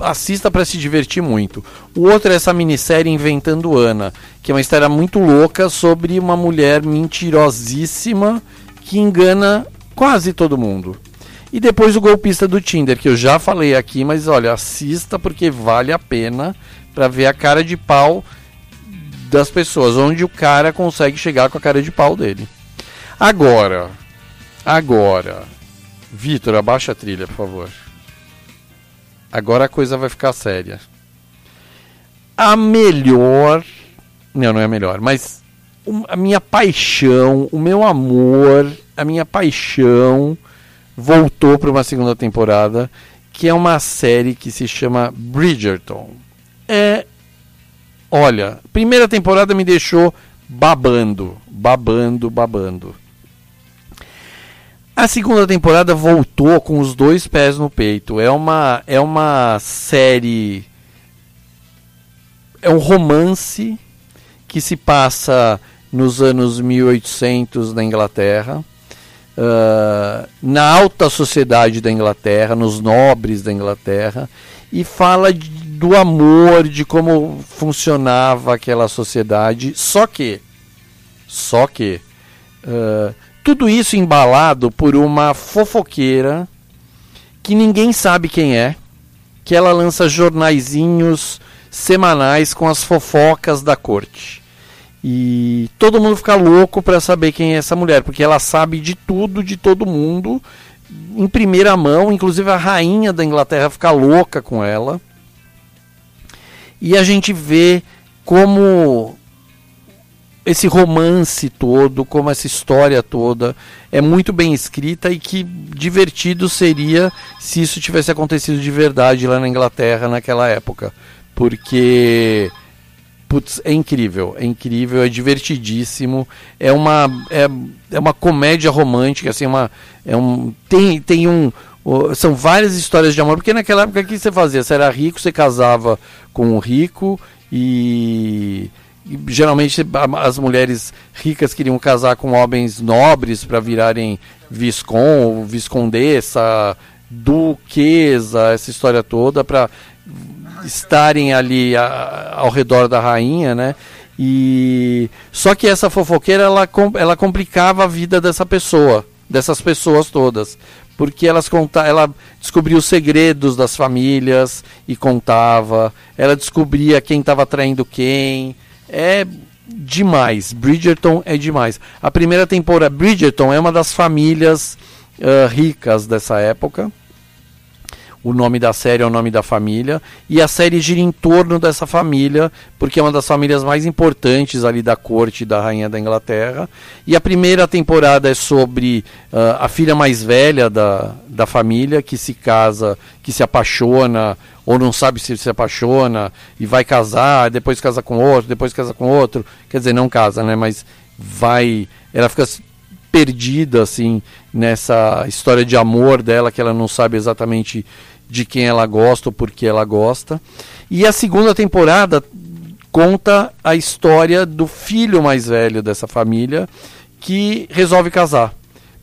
Assista pra se divertir muito. O outro é essa minissérie Inventando Ana, que é uma história muito louca sobre uma mulher mentirosíssima que engana quase todo mundo. E depois o golpista do Tinder, que eu já falei aqui, mas olha, assista porque vale a pena pra ver a cara de pau das pessoas, onde o cara consegue chegar com a cara de pau dele. Agora, agora, Vitor, abaixa a trilha, por favor. Agora a coisa vai ficar séria. A melhor. Não, não é a melhor, mas a minha paixão, o meu amor, a minha paixão voltou para uma segunda temporada, que é uma série que se chama Bridgerton. É. Olha, primeira temporada me deixou babando, babando, babando. A segunda temporada voltou com os dois pés no peito. É uma é uma série é um romance que se passa nos anos 1800 na Inglaterra, ah, na alta sociedade da Inglaterra, nos nobres da Inglaterra, e fala de- do amor, de como funcionava aquela sociedade. Só que, só que, ah, tudo isso embalado por uma fofoqueira que ninguém sabe quem é, que ela lança jornaizinhos semanais com as fofocas da corte. E todo mundo fica louco para saber quem é essa mulher, porque ela sabe de tudo, de todo mundo, em primeira mão, inclusive a rainha da Inglaterra fica louca com ela. E a gente vê como esse romance todo, como essa história toda é muito bem escrita e que divertido seria se isso tivesse acontecido de verdade lá na Inglaterra naquela época. Porque putz, é incrível, é incrível, é divertidíssimo, é uma é, é uma comédia romântica, assim, uma é um tem tem um são várias histórias de amor, porque naquela época o que você fazia? Você era rico, você casava com um rico e, geralmente as mulheres ricas queriam casar com homens nobres para virarem viscon, viscondessa, duquesa, essa história toda para estarem ali a- ao redor da rainha, né? E só que essa fofoqueira ela, ela complicava a vida dessa pessoa, dessas pessoas todas, porque elas conta, ela descobria os segredos das famílias e contava, ela descobria quem estava traindo quem. É demais. Bridgerton é demais. A primeira temporada Bridgerton é uma das famílias ah, ricas dessa época. O nome da série é o nome da família. E a série gira em torno dessa família, porque é uma das famílias mais importantes ali da corte da Rainha da Inglaterra. E a primeira temporada é sobre ah, a filha mais velha da, da família, que se casa, que se apaixona, ou não sabe se se apaixona, e vai casar, depois casa com outro, depois casa com outro. Quer dizer, não casa, né? Mas vai. Ela fica perdida assim nessa história de amor dela que ela não sabe exatamente de quem ela gosta ou por que ela gosta. E a segunda temporada conta a história do filho mais velho dessa família que resolve casar.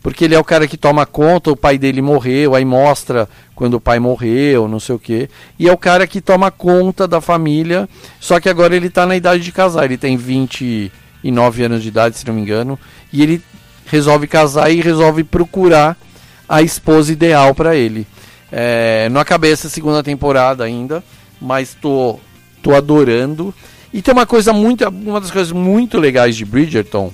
Porque ele é o cara que toma conta, o pai dele morreu, aí mostra quando o pai morreu, não sei o quê. E é o cara que toma conta da família, só que agora ele está na idade de casar. Ele tem 29 anos de idade, se não me engano. E ele resolve casar e resolve procurar a esposa ideal para ele. É, não acabei essa segunda temporada ainda, mas tô, tô adorando. E tem uma coisa muito, uma das coisas muito legais de Bridgerton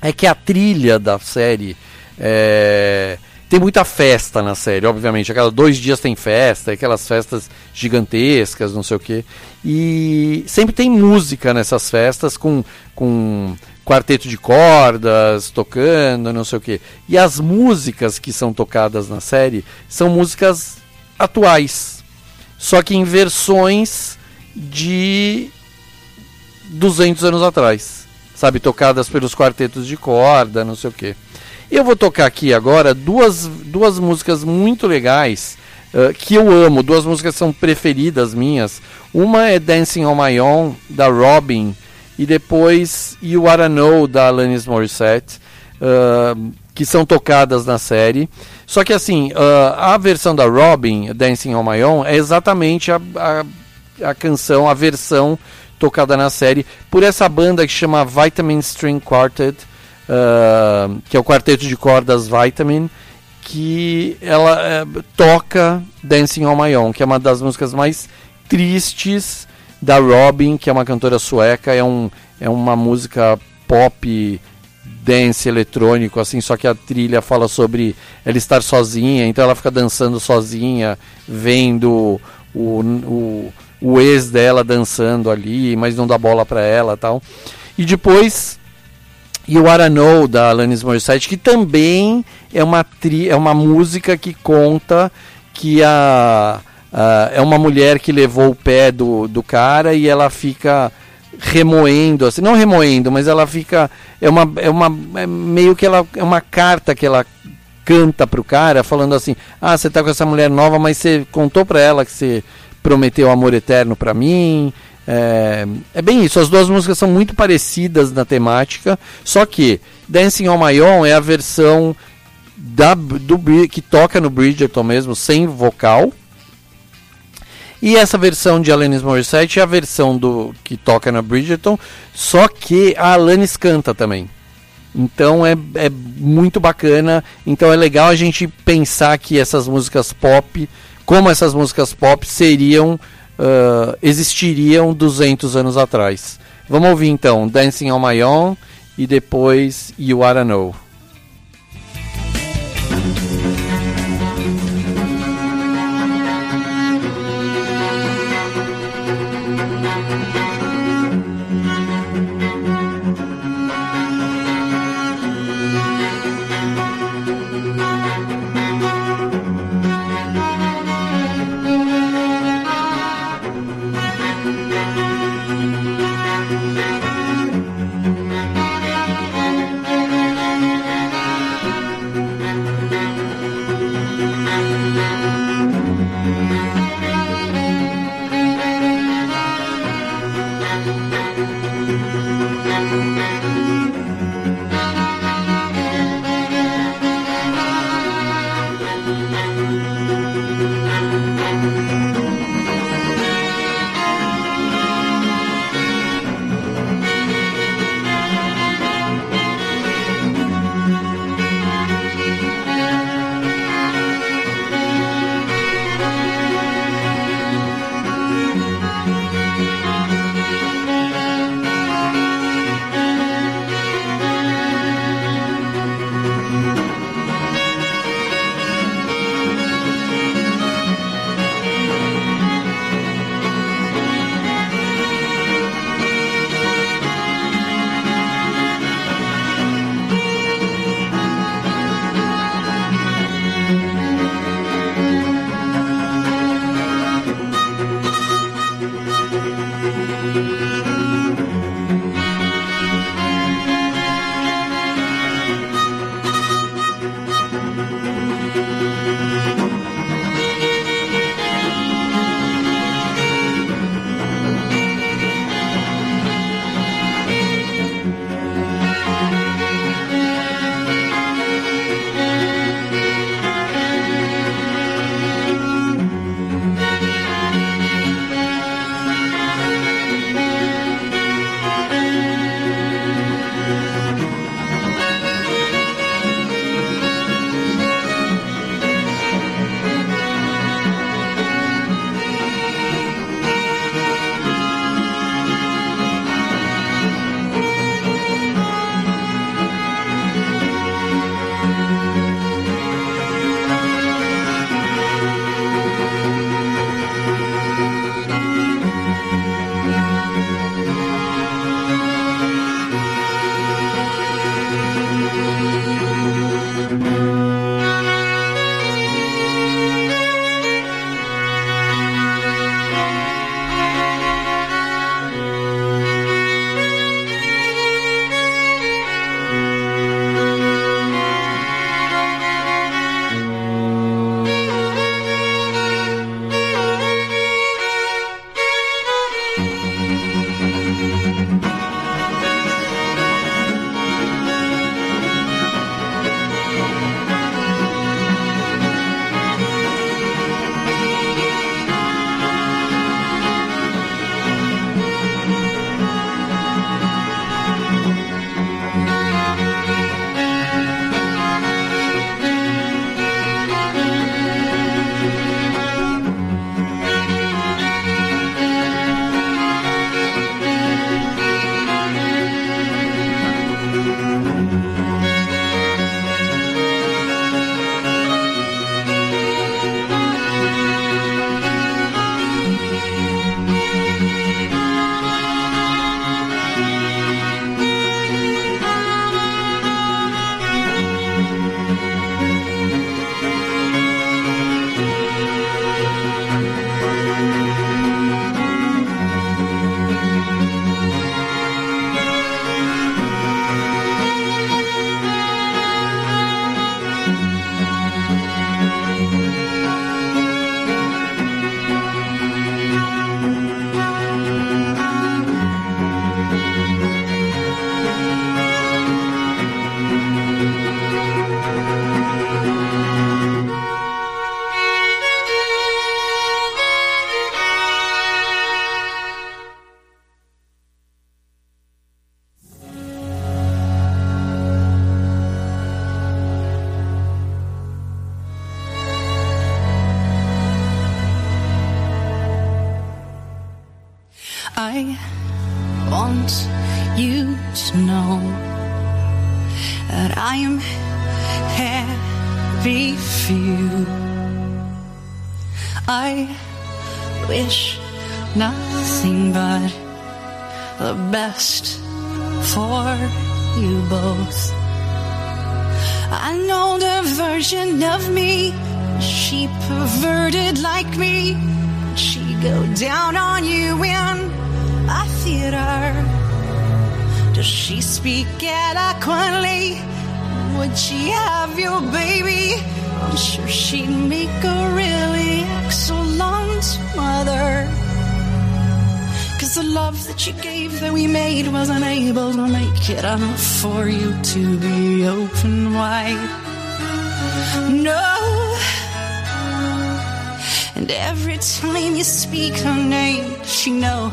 é que a trilha da série é, tem muita festa na série, obviamente. A cada dois dias tem festa, aquelas festas gigantescas, não sei o quê. E sempre tem música nessas festas com, com quarteto de cordas tocando, não sei o quê. E as músicas que são tocadas na série são músicas atuais, só que em versões de 200 anos atrás, sabe, tocadas pelos quartetos de corda, não sei o quê. E eu vou tocar aqui agora duas, duas músicas muito legais uh, que eu amo, duas músicas que são preferidas minhas. Uma é Dancing on My Own, da Robin, e depois You Wanna Know, da Alanis Morissette, uh, que são tocadas na série. Só que assim, uh, a versão da Robin, Dancing on My Own, é exatamente a, a, a canção, a versão tocada na série por essa banda que chama Vitamin String Quartet, uh, que é o quarteto de cordas Vitamin, que ela uh, toca Dancing on My Own, que é uma das músicas mais tristes da Robin, que é uma cantora sueca, é, um, é uma música pop dance eletrônico, assim, só que a trilha fala sobre ela estar sozinha, então ela fica dançando sozinha, vendo o, o o ex dela dançando ali, mas não dá bola para ela tal. E depois You Wanna Know, da Alanis Morissette, que também é uma, tri, é uma música que conta que a, a, é uma mulher que levou o pé do, do cara e ela fica remoendo, assim, não remoendo, mas ela fica, é uma, é uma é meio que ela, é uma carta que ela canta pro cara, falando assim, ah, você tá com essa mulher nova, mas você contou pra ela que você prometeu amor eterno para mim. É, é, bem isso, as duas músicas são muito parecidas na temática, só que Dancing on My Own é a versão da, do, que toca no Bridgerton mesmo, sem vocal. E essa versão de Alanis Morissette é a versão do que toca na Bridgerton, só que a Alanis canta também. Então é, é muito bacana. Então é legal a gente pensar que essas músicas pop como essas músicas pop seriam uh, existiriam 200 anos atrás. Vamos ouvir então Dancing on My Own e depois You Wanna Know.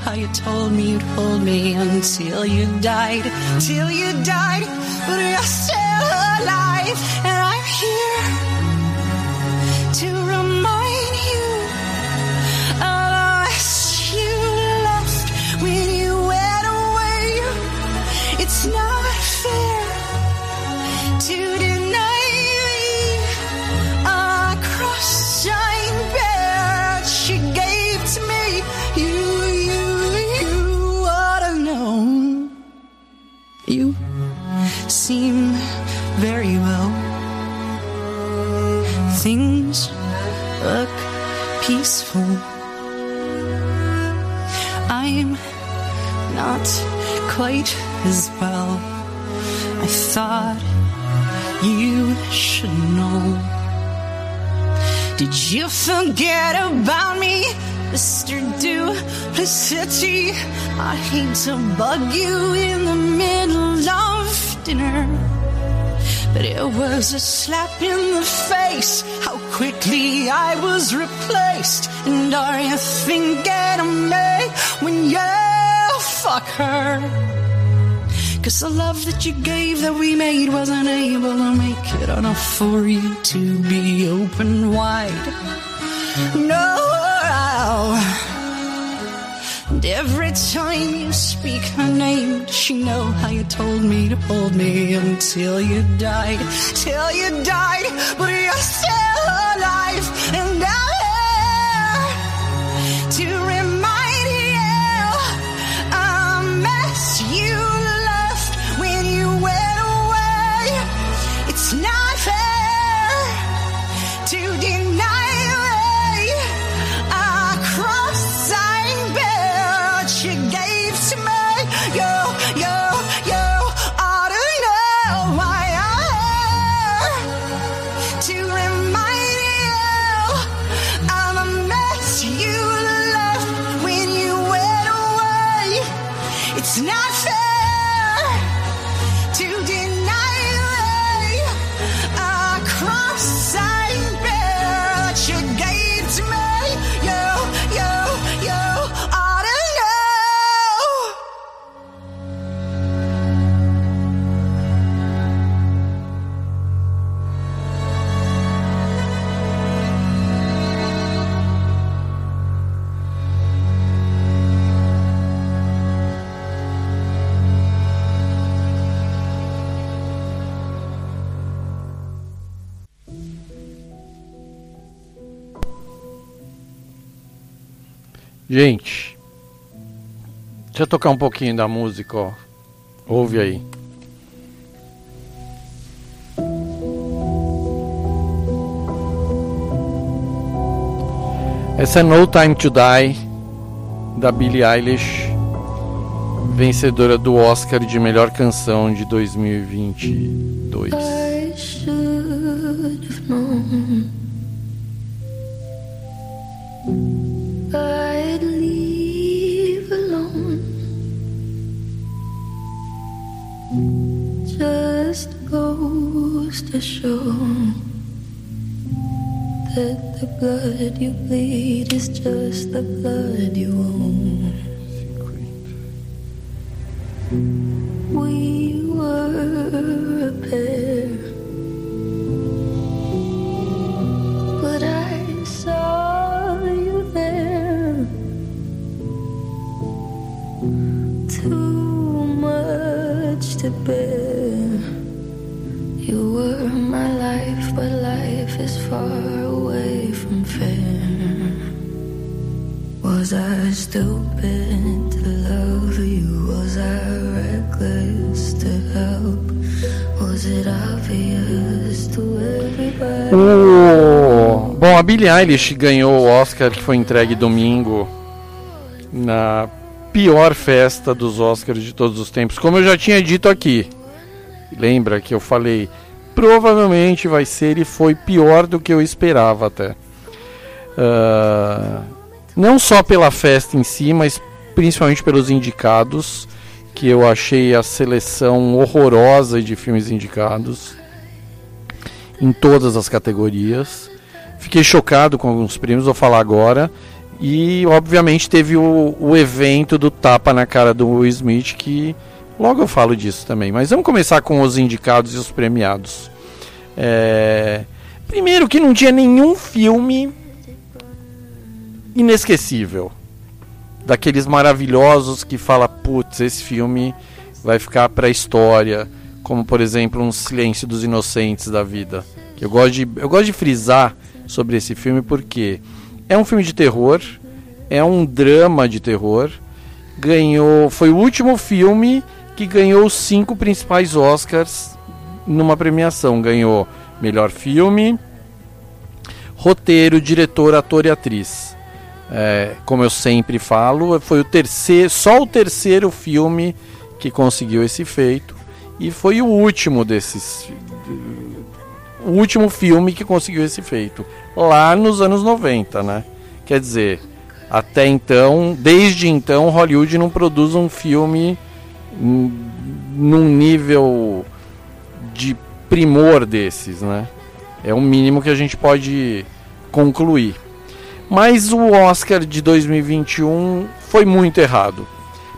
How you told me you'd hold me until you died, till you died. But you forget about me, Mr. Duplicity? I hate to bug you in the middle of dinner. But it was a slap in the face, how quickly I was replaced. And are you thinking of me when you fuck her? Cause the love that you gave that we made wasn't able to make it enough for you to be open wide. No. And every time you speak her name, does she know how you told me to hold me until you died, till you died. But you're still alive, and Gente, deixa eu tocar um pouquinho da música, ó. Ouve aí. Essa é No Time to Die, da Billie Eilish, vencedora do Oscar de melhor canção de 2022. I goes to show that the blood you bleed is just the blood you own. We were a pair, but I saw you there. Too much to bear. You were my life, but life is far away from fair. Was I stupid to love you? Was I reckless to help? Was it obvious to everybody? Oh! Bom, a Billie Eilish ganhou o Oscar que foi entregue domingo na pior festa dos Oscars de todos os tempos, como eu já tinha dito aqui lembra que eu falei, provavelmente vai ser e foi pior do que eu esperava até. Ah, não só pela festa em si, mas principalmente pelos indicados, que eu achei a seleção horrorosa de filmes indicados em todas as categorias. Fiquei chocado com alguns prêmios, vou falar agora. E obviamente teve o, o evento do tapa na cara do Will Smith, que logo eu falo disso também. Mas vamos começar com os indicados e os premiados. É, Primeiro que não tinha nenhum filme inesquecível. Daqueles maravilhosos que fala, putz, esse filme vai ficar pra história. Como por exemplo um Silêncio dos Inocentes da vida. Eu gosto de, eu gosto de frisar sobre esse filme porque é um filme de terror, é um drama de terror. Ganhou, foi o último filme que ganhou os cinco principais Oscars numa premiação. Ganhou melhor filme, roteiro, diretor, ator e atriz. É, como eu sempre falo, foi o terceiro, só o terceiro filme que conseguiu esse feito e foi o último desses o último filme que conseguiu esse feito lá nos anos 90, né? Quer dizer, até então, desde então, Hollywood não produz um filme num nível de primor desses, né? É o mínimo que a gente pode concluir. Mas o Oscar de 2021 foi muito errado.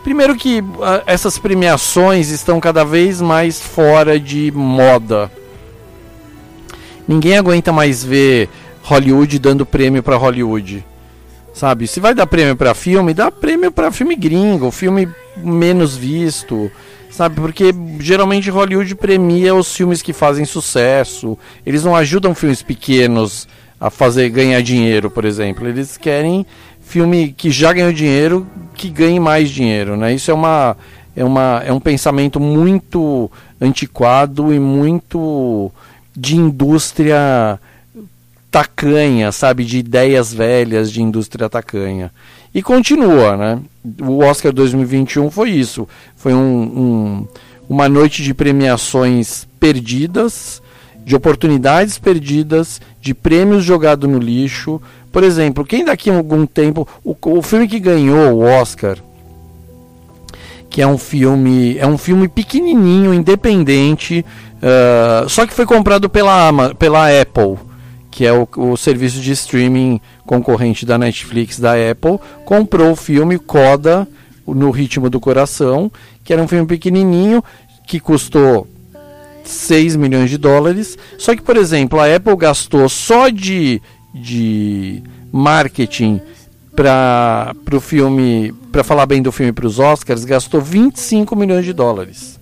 Primeiro que essas premiações estão cada vez mais fora de moda. Ninguém aguenta mais ver Hollywood dando prêmio para Hollywood. Sabe? Se vai dar prêmio para filme, dá prêmio para filme gringo, filme menos visto. Sabe? Porque geralmente Hollywood premia os filmes que fazem sucesso. Eles não ajudam filmes pequenos a fazer ganhar dinheiro, por exemplo. Eles querem filme que já ganhou dinheiro, que ganhe mais dinheiro, né? Isso é uma é uma é um pensamento muito antiquado e muito de indústria tacanha, sabe, de ideias velhas de indústria tacanha. E continua, né? O Oscar 2021 foi isso, foi um, um uma noite de premiações perdidas, de oportunidades perdidas, de prêmios jogados no lixo. Por exemplo, quem daqui a algum tempo. O, o filme que ganhou o Oscar, que é um filme. É um filme pequenininho, independente, uh, só que foi comprado pela, pela Apple, que é o, o serviço de streaming concorrente da Netflix da Apple. Comprou o filme Coda no Ritmo do Coração, que era um filme pequenininho, que custou 6 milhões de dólares. Só que, por exemplo, a Apple gastou só de, de marketing para o filme, para falar bem do filme para os Oscars, gastou 25 milhões de dólares.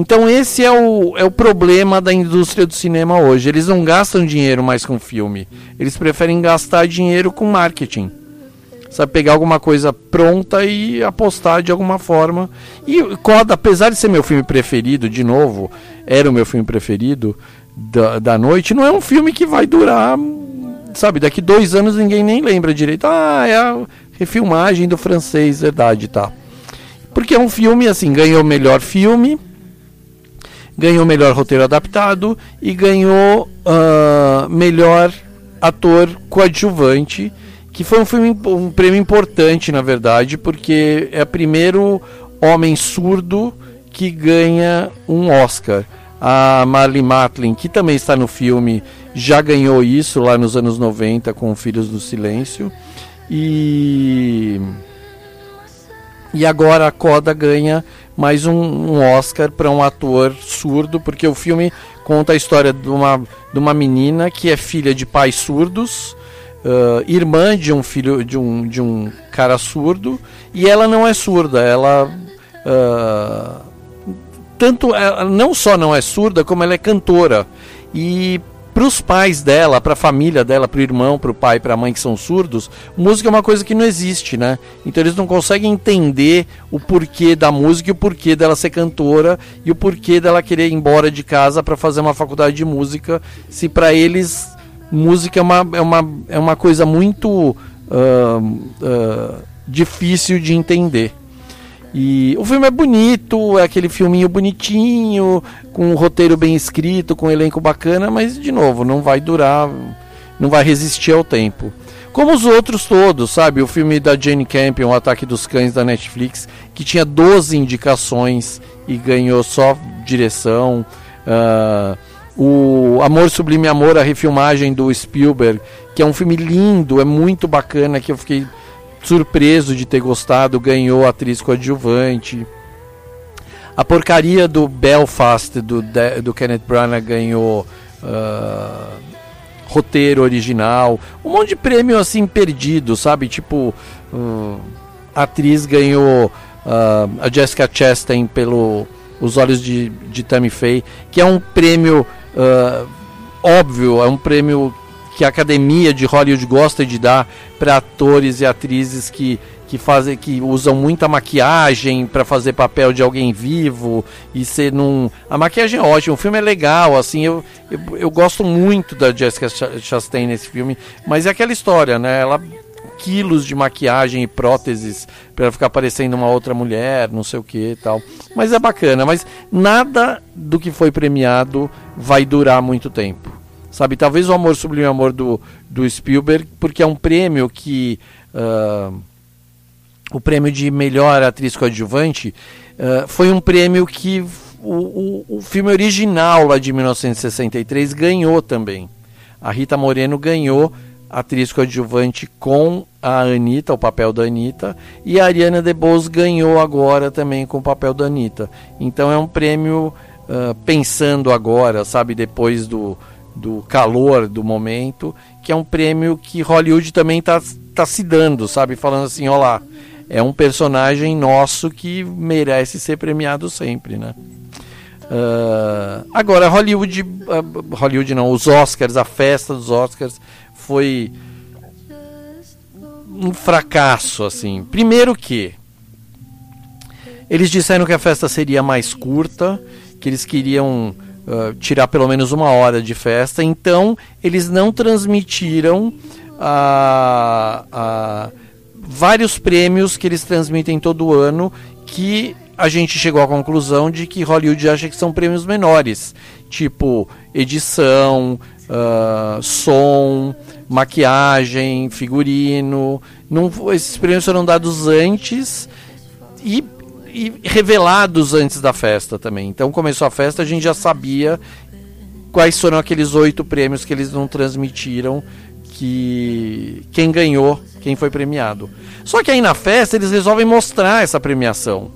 Então esse é o, é o problema da indústria do cinema hoje. Eles não gastam dinheiro mais com filme. Eles preferem gastar dinheiro com marketing. Sabe, pegar alguma coisa pronta e apostar de alguma forma. E Coda, apesar de ser meu filme preferido, de novo, era o meu filme preferido da, da noite, não é um filme que vai durar. Sabe, daqui dois anos ninguém nem lembra direito. Ah, é a refilmagem do francês, verdade, tá. Porque é um filme, assim, ganhou melhor filme, ganhou melhor roteiro adaptado e ganhou uh, melhor ator coadjuvante que foi um filme um prêmio importante na verdade porque é o primeiro homem surdo que ganha um Oscar. A Marley Matlin que também está no filme já ganhou isso lá nos anos 90 com Filhos do Silêncio. E e agora a Coda ganha mais um, um Oscar para um ator surdo, porque o filme conta a história de uma, de uma menina que é filha de pais surdos, uh, irmã de um filho de um, de um cara surdo, e ela não é surda, ela uh, tanto ela não só não é surda, como ela é cantora. E para os pais dela, para a família dela, para o irmão, para o pai, para a mãe que são surdos, música é uma coisa que não existe, né? Então eles não conseguem entender o porquê da música e o porquê dela ser cantora e o porquê dela querer ir embora de casa para fazer uma faculdade de música, se para eles música é uma, é uma, é uma coisa muito ah, ah, difícil de entender. E o filme é bonito, é aquele filminho bonitinho, com um roteiro bem escrito, com um elenco bacana, mas de novo, não vai durar, não vai resistir ao tempo. Como os outros todos, sabe? O filme da Jane Campion, O Ataque dos Cães da Netflix, que tinha 12 indicações e ganhou só direção. Ah, o Amor Sublime Amor, a refilmagem do Spielberg, que é um filme lindo, é muito bacana, que eu fiquei surpreso de ter gostado, ganhou atriz coadjuvante. A porcaria do Belfast, do, do Kenneth Branagh, ganhou ah, roteiro original. Um monte de prêmio assim perdido, sabe? Tipo, ah, a atriz ganhou ah, a Jessica Chastain pelo Os Olhos de, de Tammy Faye, que é um prêmio óbvio, é um prêmio que a academia de Hollywood gosta de dar para atores e atrizes que, que fazem que usam muita maquiagem para fazer papel de alguém vivo e ser num a maquiagem é ótima, o filme é legal, assim, eu, eu, eu gosto muito da Jessica Cha- Chastain nesse filme, mas é aquela história, né? Ela quilos de maquiagem e próteses para ficar parecendo uma outra mulher, não sei o que tal. Mas é bacana, mas nada do que foi premiado vai durar muito tempo. Sabe, talvez o Amor Sublime Amor do, do Spielberg, porque é um prêmio que. ah, o prêmio de melhor atriz coadjuvante ah, foi um prêmio que o, o, o filme original lá de 1963 ganhou também. A Rita Moreno ganhou atriz coadjuvante com a Anitta, o papel da Anitta, e a Ariana DeBose ganhou agora também com o papel da Anitta. Então é um prêmio ah, pensando agora, sabe, depois do, do calor do momento, que é um prêmio que Hollywood também está tá se dando, sabe, falando assim, ó lá, é um personagem nosso que merece ser premiado sempre, né? Ah, agora, Hollywood, ah, Hollywood não, os Oscars, a festa dos Oscars foi um fracasso, assim. Primeiro que eles disseram que a festa seria mais curta, que eles queriam ah, tirar pelo menos uma hora de festa, então eles não transmitiram a, a vários prêmios que eles transmitem todo ano que a gente chegou à conclusão de que Hollywood acha que são prêmios menores, tipo edição, ah, som, maquiagem, figurino. Não, esses prêmios foram dados antes e, e revelados antes da festa também. Então começou a festa, a gente já sabia quais foram aqueles oito prêmios que eles não transmitiram que quem ganhou, quem foi premiado. Só que aí na festa eles resolvem mostrar essa premiação.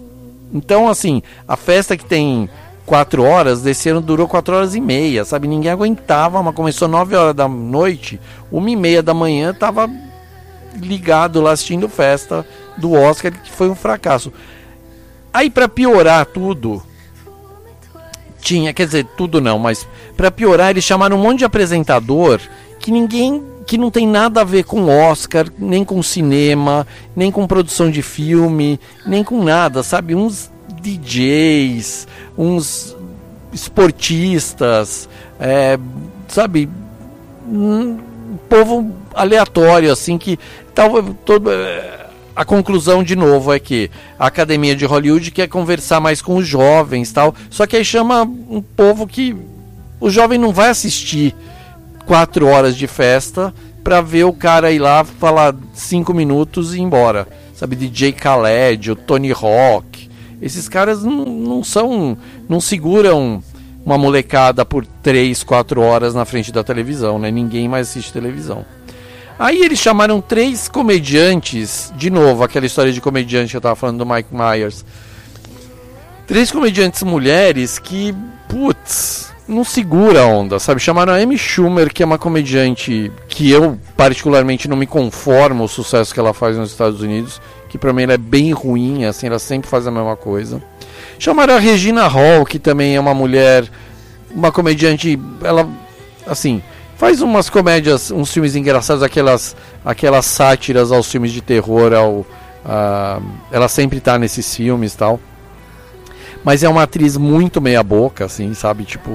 Então, assim, a festa que tem quatro horas, desse ano durou quatro horas e meia, sabe? Ninguém aguentava, mas começou nove horas da noite, uma e meia da manhã, tava ligado lá assistindo festa do Oscar, que foi um fracasso. Aí, para piorar tudo, tinha, quer dizer, tudo não, mas para piorar, eles chamaram um monte de apresentador que ninguém que não tem nada a ver com Oscar, nem com cinema, nem com produção de filme, nem com nada, sabe? Uns DJs, uns esportistas, é, sabe? Um povo aleatório, assim, que tal, todo, é, a conclusão de novo é que a Academia de Hollywood quer conversar mais com os jovens, tal. Só que aí chama um povo que o jovem não vai assistir quatro horas de festa pra ver o cara ir lá falar cinco minutos e ir embora. Sabe, DJ Khaled, o Tony Hawk. Esses caras não, não são. não seguram uma molecada por três, quatro horas na frente da televisão, né? Ninguém mais assiste televisão. Aí eles chamaram três comediantes, de novo, aquela história de comediante que eu tava falando do Mike Myers. Três comediantes mulheres que, putz, não segura a onda, sabe? Chamaram a Amy Schumer, que é uma comediante que eu particularmente não me conformo o sucesso que ela faz nos Estados Unidos, que pra mim ela é bem ruim, assim, ela sempre faz a mesma coisa. Chamaram a Regina Hall, que também é uma mulher, uma comediante, ela, assim, Faz umas comédias, uns filmes engraçados, aquelas, aquelas sátiras aos filmes de terror. Ao, a- ela sempre tá nesses filmes tal. Mas é uma atriz muito meia boca, assim, sabe? Tipo,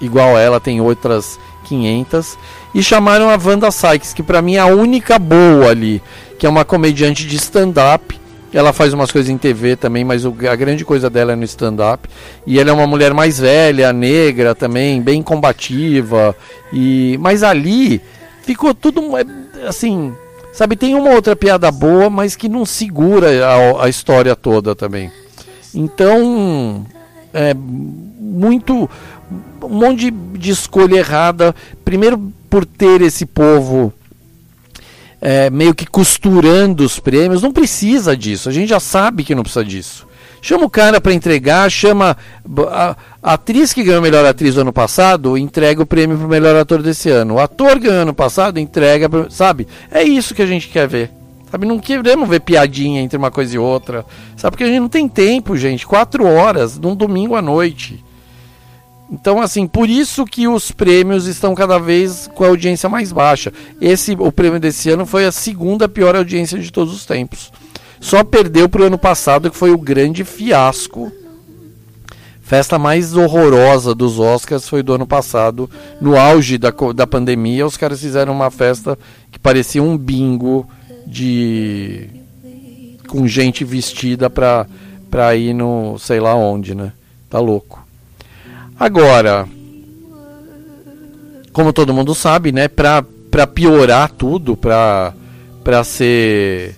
igual ela, tem outras 500. E chamaram a Wanda Sykes, que pra mim é a única boa ali, que é uma comediante de stand-up. Ela faz umas coisas em TV também, mas o- a grande coisa dela é no stand-up. E ela é uma mulher mais velha, negra também, bem combativa. E mas ali ficou tudo é, assim, sabe? Tem uma outra piada boa, mas que não segura a, a história toda também. Então, é muito um monte de, de escolha errada. Primeiro por ter esse povo é, meio que costurando os prêmios, não precisa disso. A gente já sabe que não precisa disso. Chama o cara para entregar, chama a, a atriz que ganhou melhor atriz no ano passado, entrega o prêmio pro melhor ator desse ano. O ator ganhou ano passado, entrega, sabe? É isso que a gente quer ver. Sabe, não queremos ver piadinha entre uma coisa e outra. Sabe, porque a gente não tem tempo, gente. Quatro horas num domingo à noite. Então, assim, por isso que os prêmios estão cada vez com a audiência mais baixa. Esse, o prêmio desse ano foi a segunda pior audiência de todos os tempos. Só perdeu pro ano passado, que foi o grande fiasco. Festa mais horrorosa dos Oscars foi do ano passado. No auge da, da pandemia, os caras fizeram uma festa que parecia um bingo de. com gente vestida pra ir no sei lá onde, né? Tá louco. Agora, como todo mundo sabe, né, pra, pra piorar tudo, pra, pra ser.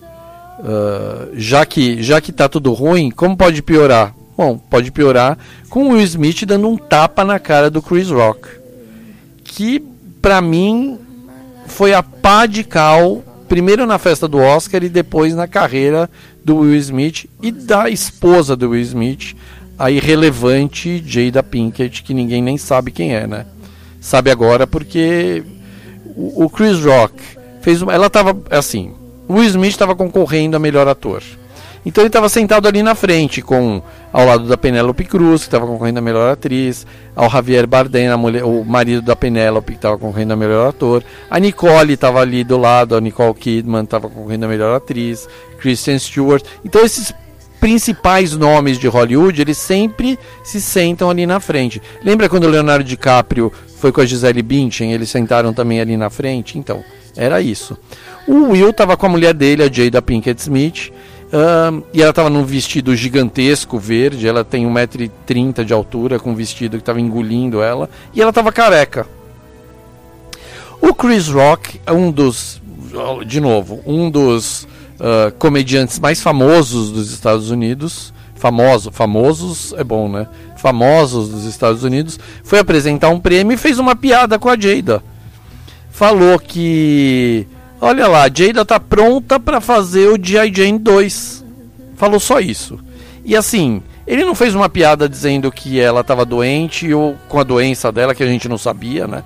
ah, já, que, já que tá tudo ruim, como pode piorar? Bom, pode piorar com o Will Smith dando um tapa na cara do Chris Rock. Que, pra mim, foi a pá de cal, primeiro na festa do Oscar e depois na carreira do Will Smith e da esposa do Will Smith, a irrelevante Jada Pinkett, que ninguém nem sabe quem é, né? Sabe agora porque o, o Chris Rock fez uma, ela tava assim, o Will Smith estava concorrendo a melhor ator. Então ele estava sentado ali na frente, com ao lado da Penélope Cruz, que estava concorrendo a melhor atriz, ao Javier Bardem, mulher, o marido da Penélope, que estava concorrendo a melhor ator. A Nicole estava ali do lado, a Nicole Kidman estava concorrendo a melhor atriz, Kristen Stewart. Então esses principais nomes de Hollywood, eles sempre se sentam ali na frente. Lembra quando o Leonardo DiCaprio foi com a Gisele Bündchen, eles sentaram também ali na frente? Então, era isso. O Will estava com a mulher dele, a Jada Pinkett Smith, e ela estava num vestido gigantesco verde, ela tem 1,30m de altura, com um vestido que estava engolindo ela, e ela estava careca. O Chris Rock um dos, de novo, um dos ah, comediantes mais famosos dos Estados Unidos. Famoso, famosos é bom, né? Famosos dos Estados Unidos. Foi apresentar um prêmio e fez uma piada com a Jada. Falou que, olha lá, a Jada tá pronta para fazer o G.I. Jane 2. Falou só isso. E assim, ele não fez uma piada dizendo que ela estava doente ou com a doença dela que a gente não sabia, né?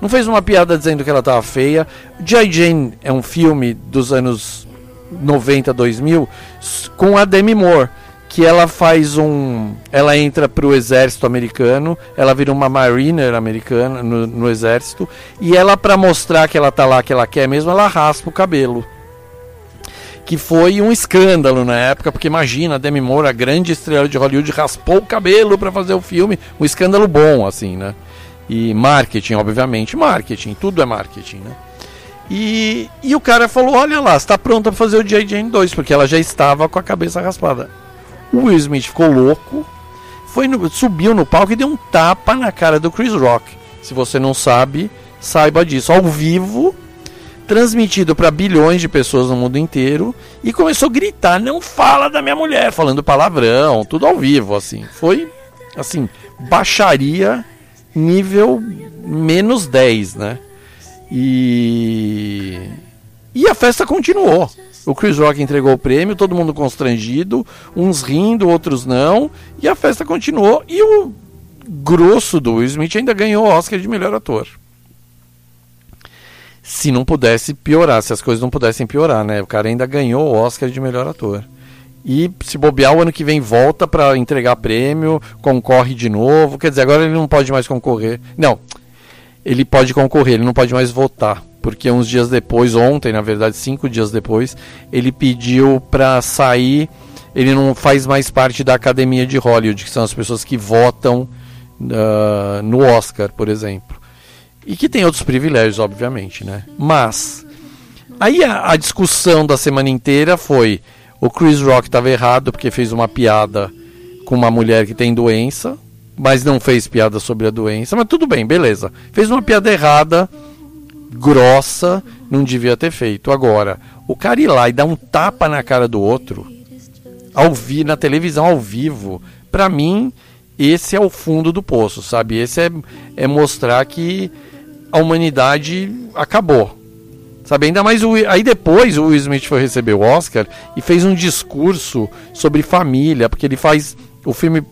Não fez uma piada dizendo que ela estava feia. G.I. Jane é um filme dos anos 90, 2000 s- com a Demi Moore, que ela faz um, ela entra pro exército americano, ela vira uma mariner americana no, no exército e ela para mostrar que ela tá lá que ela quer mesmo, ela raspa o cabelo. Que foi um escândalo na época, porque imagina, a Demi Moore, a grande estrela de Hollywood, raspou o cabelo para fazer o filme, um escândalo bom assim, né? E marketing, obviamente, marketing, tudo é marketing, né? E, e o cara falou: Olha lá, está pronta para fazer o. Jane 2, porque ela já estava com a cabeça raspada. O Will Smith ficou louco, foi no- subiu no palco e deu um tapa na cara do Chris Rock. Se você não sabe, saiba disso. Ao vivo, transmitido para bilhões de pessoas no mundo inteiro, e começou a gritar: Não fala da minha mulher, falando palavrão, tudo ao vivo, assim. Foi, assim, baixaria nível menos 10, né? E. E a festa continuou. O Chris Rock entregou o prêmio, todo mundo constrangido, uns rindo, outros não, e a festa continuou. E o grosso do Will Smith ainda ganhou o Oscar de melhor ator. Se não pudesse piorar, se as coisas não pudessem piorar, né? O cara ainda ganhou o Oscar de melhor ator. E se bobear, o ano que vem volta para entregar prêmio, concorre de novo. Quer dizer, agora ele não pode mais concorrer. Não. Ele pode concorrer, ele não pode mais votar. Porque uns dias depois, ontem, na verdade, cinco dias depois, ele pediu para sair. Ele não faz mais parte da academia de Hollywood, que são as pessoas que votam ah, no Oscar, por exemplo. E que tem outros privilégios, obviamente, né? Mas aí a, a discussão da semana inteira foi o Chris Rock estava errado porque fez uma piada com uma mulher que tem doença, mas não fez piada sobre a doença. Mas tudo bem, beleza. Fez uma piada errada, grossa, não devia ter feito. Agora, o cara ir lá e dar um tapa na cara do outro, ao vi na televisão ao vivo, pra mim esse é o fundo do poço, sabe? Esse é, é mostrar que a humanidade acabou. Sabe, ainda mais o, aí depois o Will Smith foi receber o Oscar e fez um discurso sobre família, porque ele faz o filme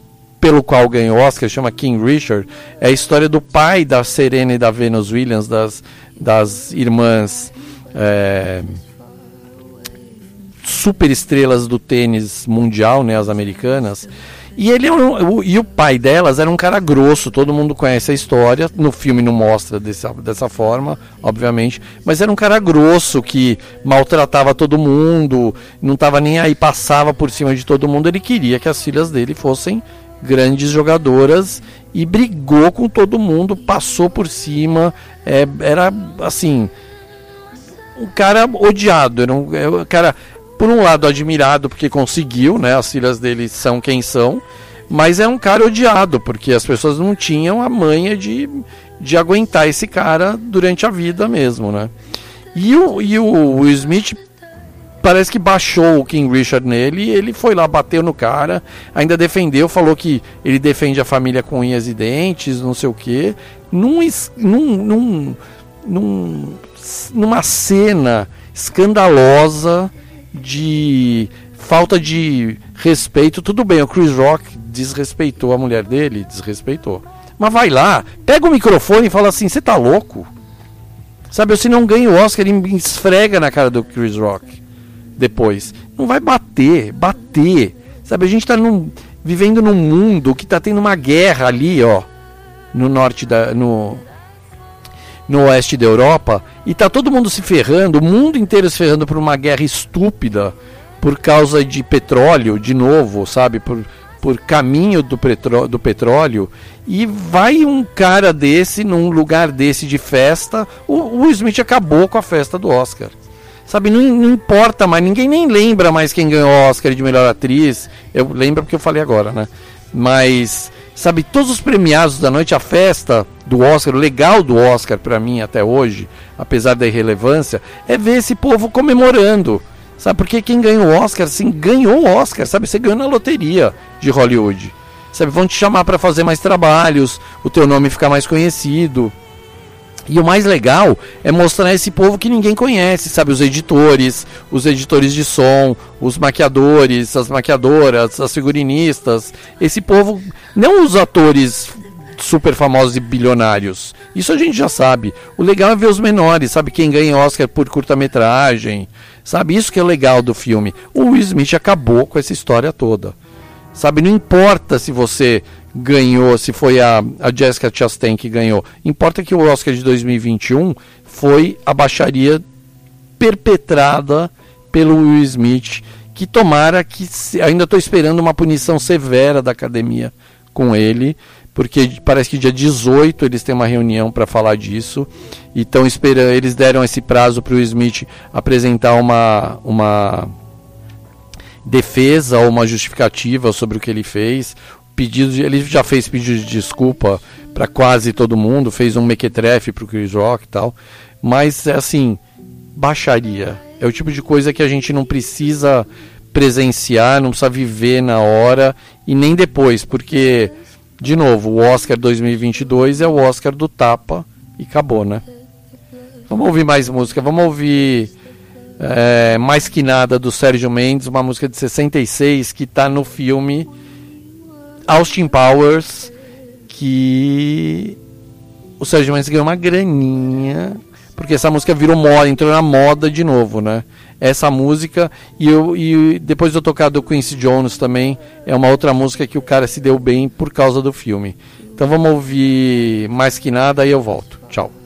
pelo qual ganhou o Oscar, chama King Richard, é a história do pai da Serena e da Venus Williams, das, das irmãs é, super estrelas do tênis mundial, né, as americanas. E ele é o, e o pai delas era um cara grosso, todo mundo conhece a história. No filme não mostra dessa, dessa forma, obviamente, mas era um cara grosso que maltratava todo mundo, não estava nem aí, passava por cima de todo mundo. Ele queria que as filhas dele fossem grandes jogadoras e brigou com todo mundo, passou por cima, é, era assim, um cara odiado, era um, é um cara, por um lado, admirado porque conseguiu, né? As filhas dele são quem são, mas é um cara odiado porque as pessoas não tinham a manha de, de aguentar esse cara durante a vida mesmo, né? E o, e o Will Smith parece que baixou o King Richard nele ele foi lá, bateu no cara, ainda defendeu, falou que ele defende a família com unhas e dentes, não sei o quê. Num, num, num, numa cena escandalosa de falta de respeito. Tudo bem, o Chris Rock desrespeitou a mulher dele, desrespeitou. Mas vai lá, pega o microfone e fala assim: você tá louco? Sabe, se não ganha o Oscar, ele esfrega na cara do Chris Rock depois. Não vai bater, bater. Sabe, a gente tá num, vivendo num mundo que tá tendo uma guerra ali, ó, no norte da no no oeste da Europa e tá todo mundo se ferrando, o mundo inteiro se ferrando por uma guerra estúpida por causa de petróleo, de novo, sabe, por por caminho do, petró do petróleo e vai um cara desse num lugar desse de festa, o, o Smith acabou com a festa do Oscar. Sabe, não, não importa mais, ninguém nem lembra mais quem ganhou o Oscar de melhor atriz. Eu lembro porque eu falei agora, né? Mas, sabe, todos os premiados da noite, a festa do Oscar, o legal do Oscar pra mim até hoje, apesar da irrelevância, é ver esse povo comemorando. Sabe, porque quem ganhou o Oscar, assim, ganhou o Oscar, sabe? Você ganhou na loteria de Hollywood. Sabe, vão te chamar pra fazer mais trabalhos, o teu nome ficar mais conhecido. E o mais legal é mostrar esse povo que ninguém conhece, sabe? Os editores, os editores de som, os maquiadores, as maquiadoras, as figurinistas. Esse povo, não os atores super famosos e bilionários. Isso a gente já sabe. O legal é ver os menores, sabe? Quem ganha Oscar por curta-metragem, sabe? Isso que é legal do filme. O Will Smith acabou com essa história toda. Sabe, não importa se você ganhou, se foi a, a Jessica Chastain que ganhou. Importa que o Oscar de 2021 foi a baixaria perpetrada pelo Will Smith, que tomara que ainda estou esperando uma punição severa da academia com ele, porque parece que dia 18 eles têm uma reunião para falar disso. E esperando, eles deram esse prazo para o Smith apresentar uma uma defesa ou uma justificativa sobre o que ele fez. Pedido de- ele já fez pedido de desculpa para quase todo mundo, fez um mequetrefe para o Chris Rock e tal. Mas é assim, baixaria. É o tipo de coisa que a gente não precisa presenciar, não precisa viver na hora e nem depois, porque de novo, o Oscar 2022 é o Oscar do tapa e acabou, né? Vamos ouvir mais música, vamos ouvir é, Mais Que Nada do Sérgio Mendes, uma música de 66 que está no filme Austin Powers, que o Sérgio Mendes ganhou uma graninha, porque essa música virou moda, entrou na moda de novo, né? Essa música, e, eu, e depois de eu tocar do Quincy Jones também, é uma outra música que o cara se deu bem por causa do filme. Então vamos ouvir mais que nada, aí eu volto. Tchau.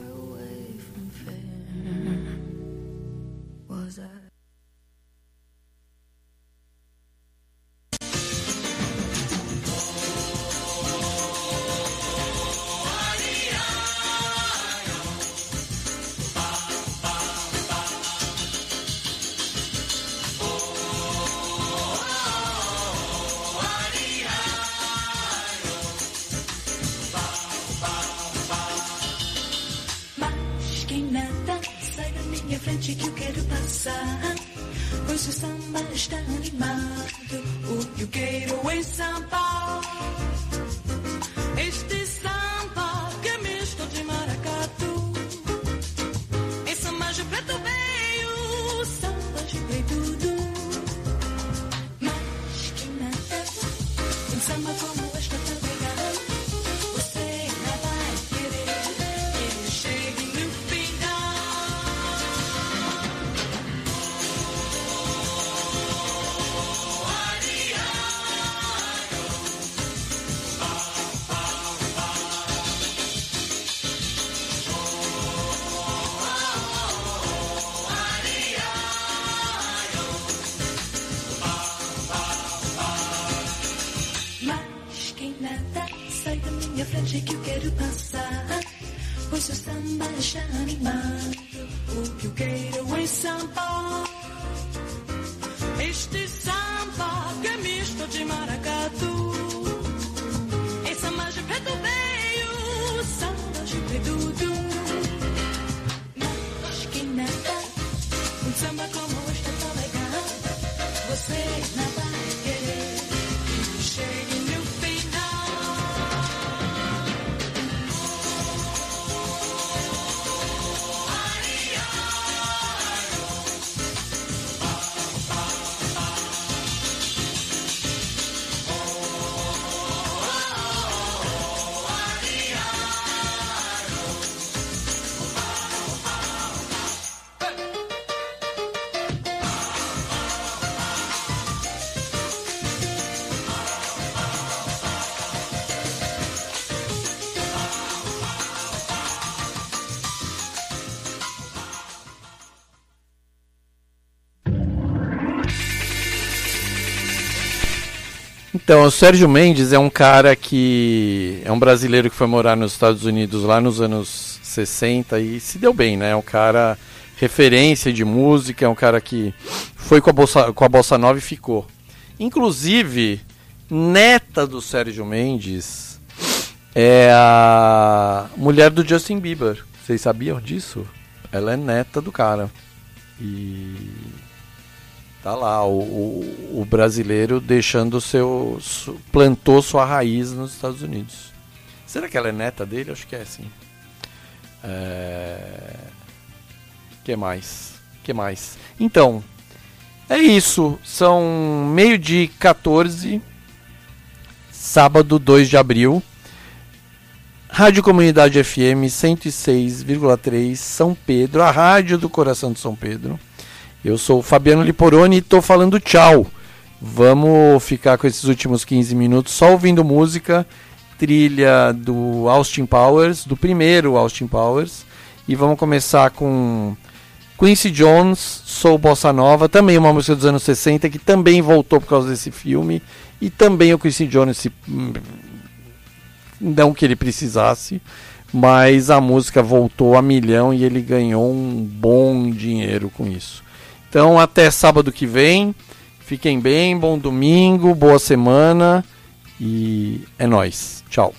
Então, o Sérgio Mendes é um cara que é um brasileiro que foi morar nos Estados Unidos lá nos anos 60 e se deu bem, né? É um cara referência de música, é um cara que foi com a Bossa, com a Bossa Nova e ficou. Inclusive, neta do Sérgio Mendes é a mulher do Justin Bieber. Vocês sabiam disso? Ela é neta do cara. E Tá lá, o, o, o brasileiro deixando seu. plantou sua raiz nos Estados Unidos. Será que ela é neta dele? Acho que é sim. É... que mais? que mais? Então, é isso. São meio de 14, sábado 2 de abril. Rádio Comunidade FM 106,3 São Pedro, a rádio do coração de São Pedro. Eu sou o Fabiano Liporoni e estou falando tchau. Vamos ficar com esses últimos 15 minutos só ouvindo música, trilha do Austin Powers, do primeiro Austin Powers. E vamos começar com Quincy Jones, Sou Bossa Nova, também uma música dos anos 60 que também voltou por causa desse filme. E também o Quincy Jones, se, não que ele precisasse, mas a música voltou a milhão e ele ganhou um bom dinheiro com isso. Então, até sábado que vem. Fiquem bem, bom domingo, boa semana e é nóis. Tchau.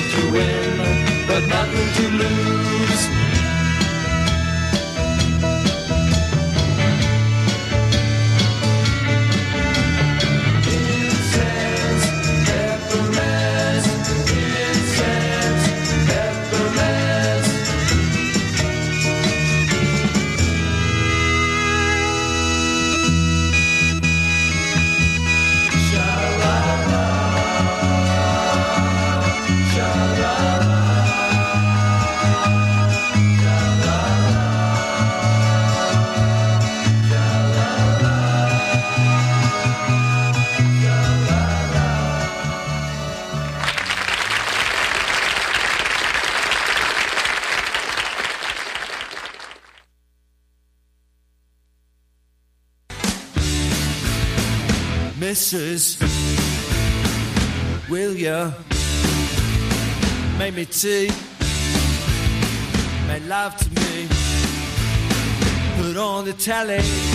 to win, but nothing to lose. Will ya make me tea? Make love to me. Put on the telly.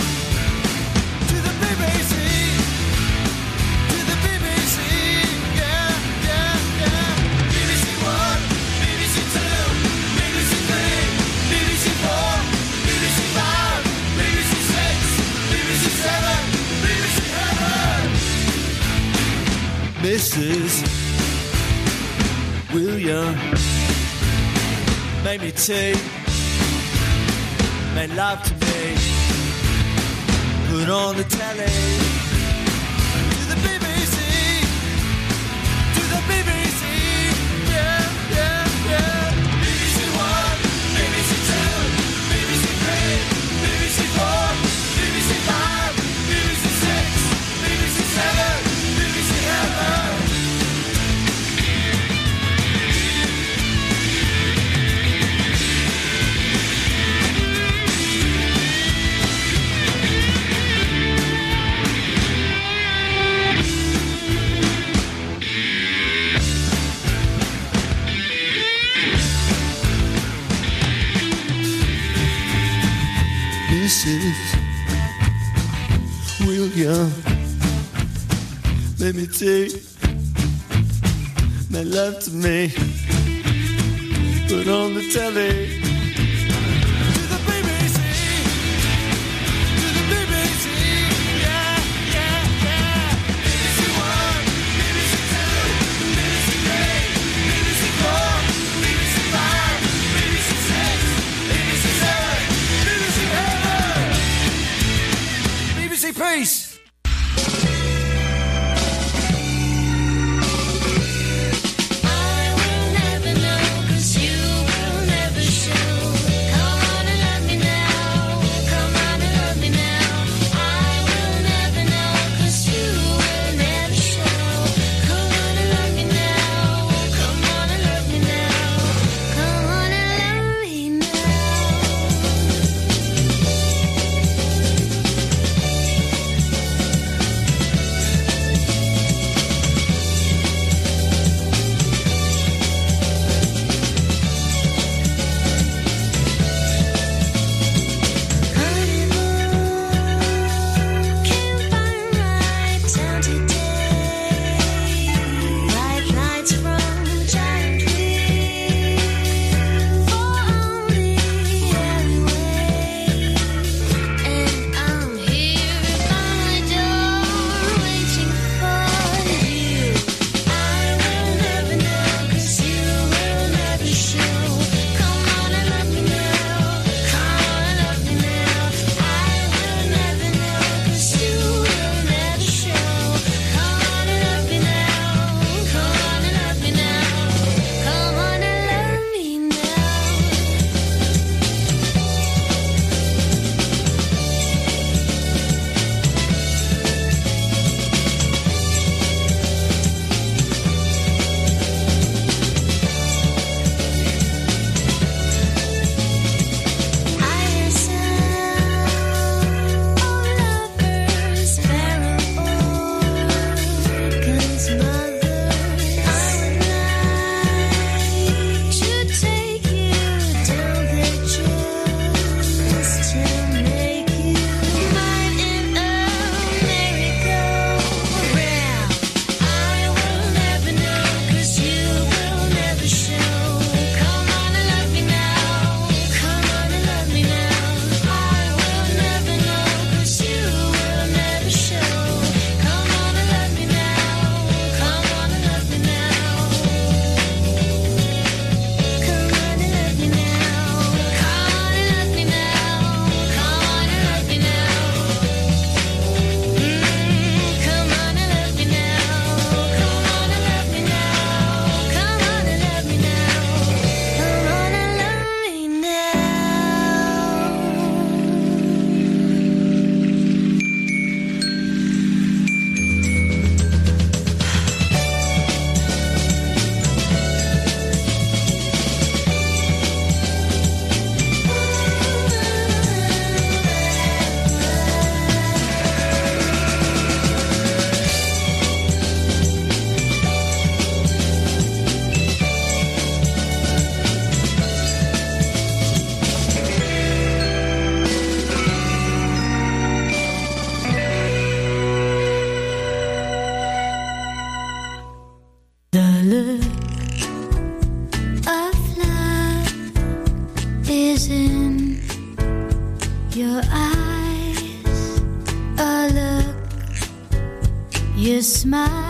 Mrs. William made me tea, made love to me, put on the telly. me. Smile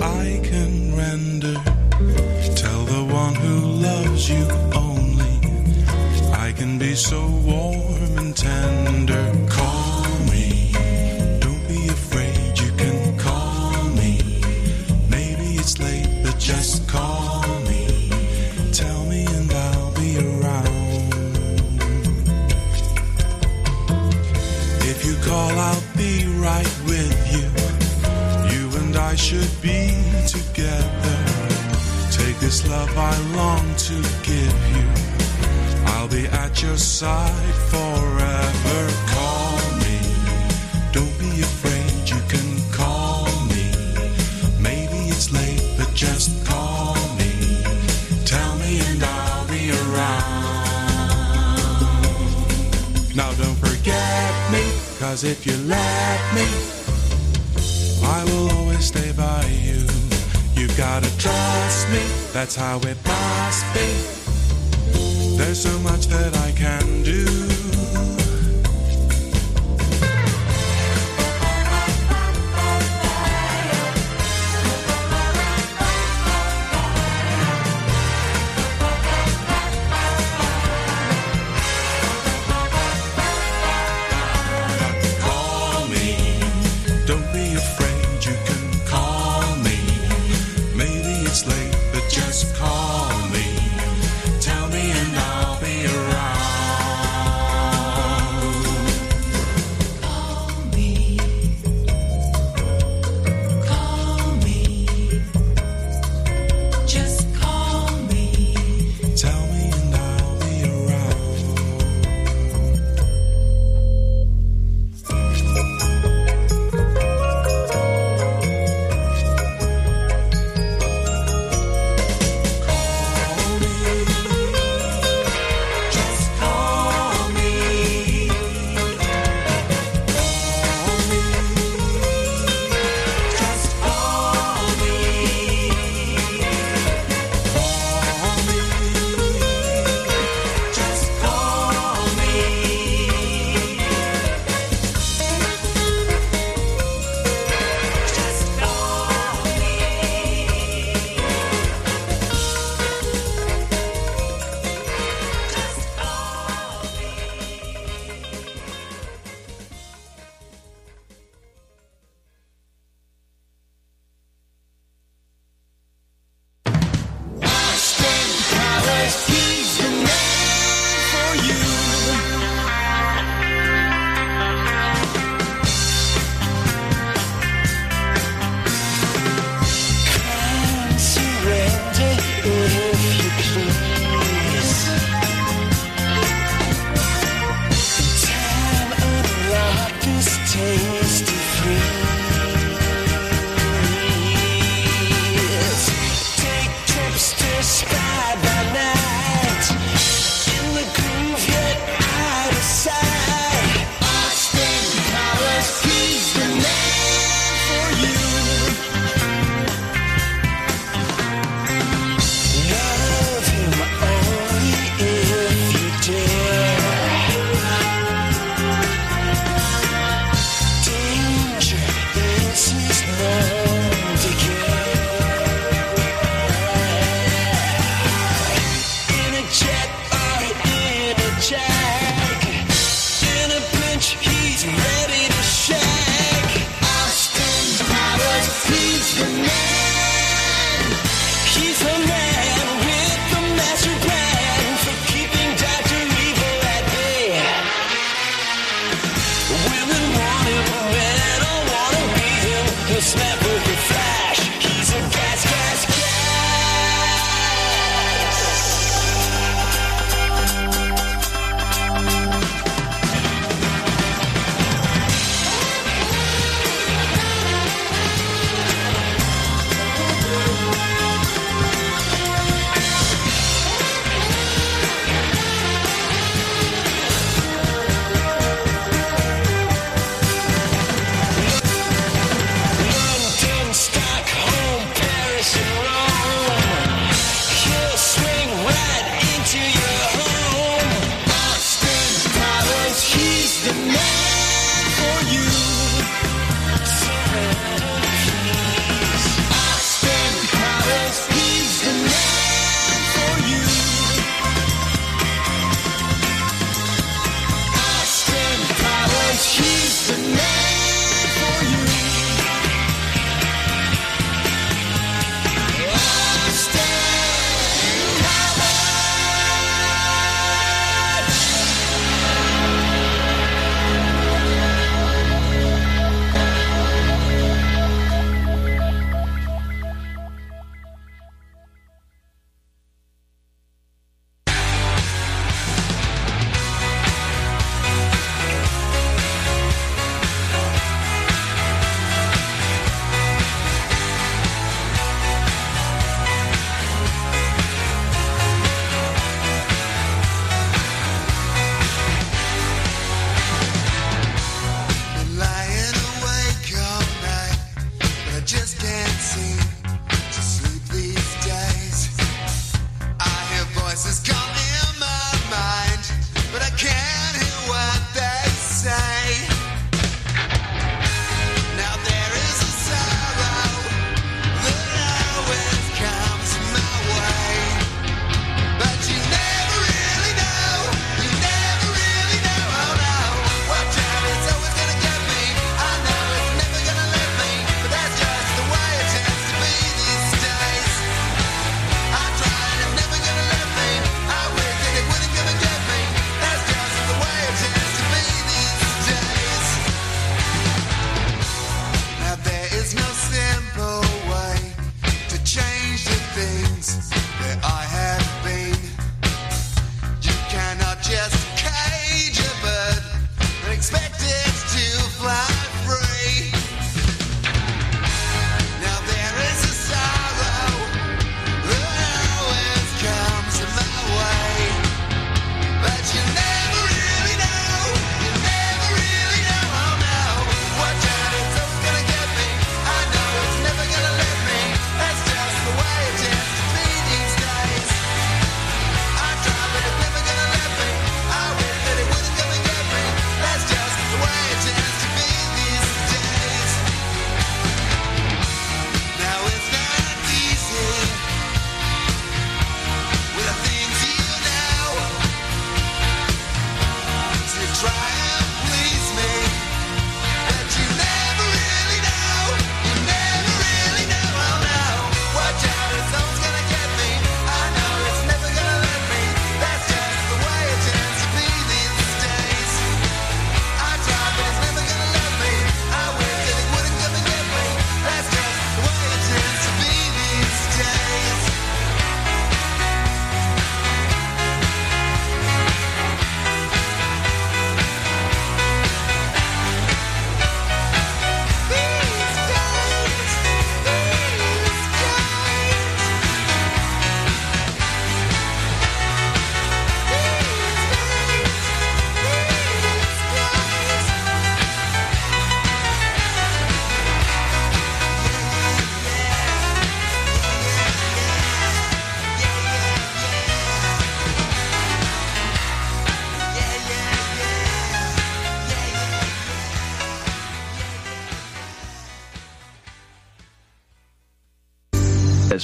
I can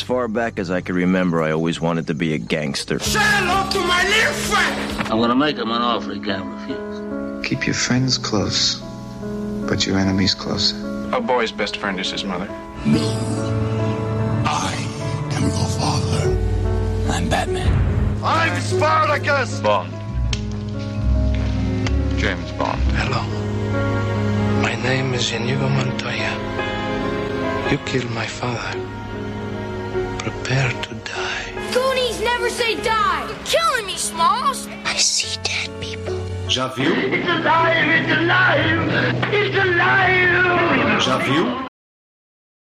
far back as I can remember, I always wanted to be a gangster. Say hello to my little friend. I'm gonna make him an offer he can't refuse. Keep your friends close, but your enemies closer. A boy's best friend is his mother. No. I am your father. I'm Batman. I'm Spartacus! Bond. James Bond. Hello. My name is Inigo Montoya. You killed my father. Never say die. You're killing me, Smalls. I see dead people. Já viu? It's alive! It's alive! It's alive! Já viu?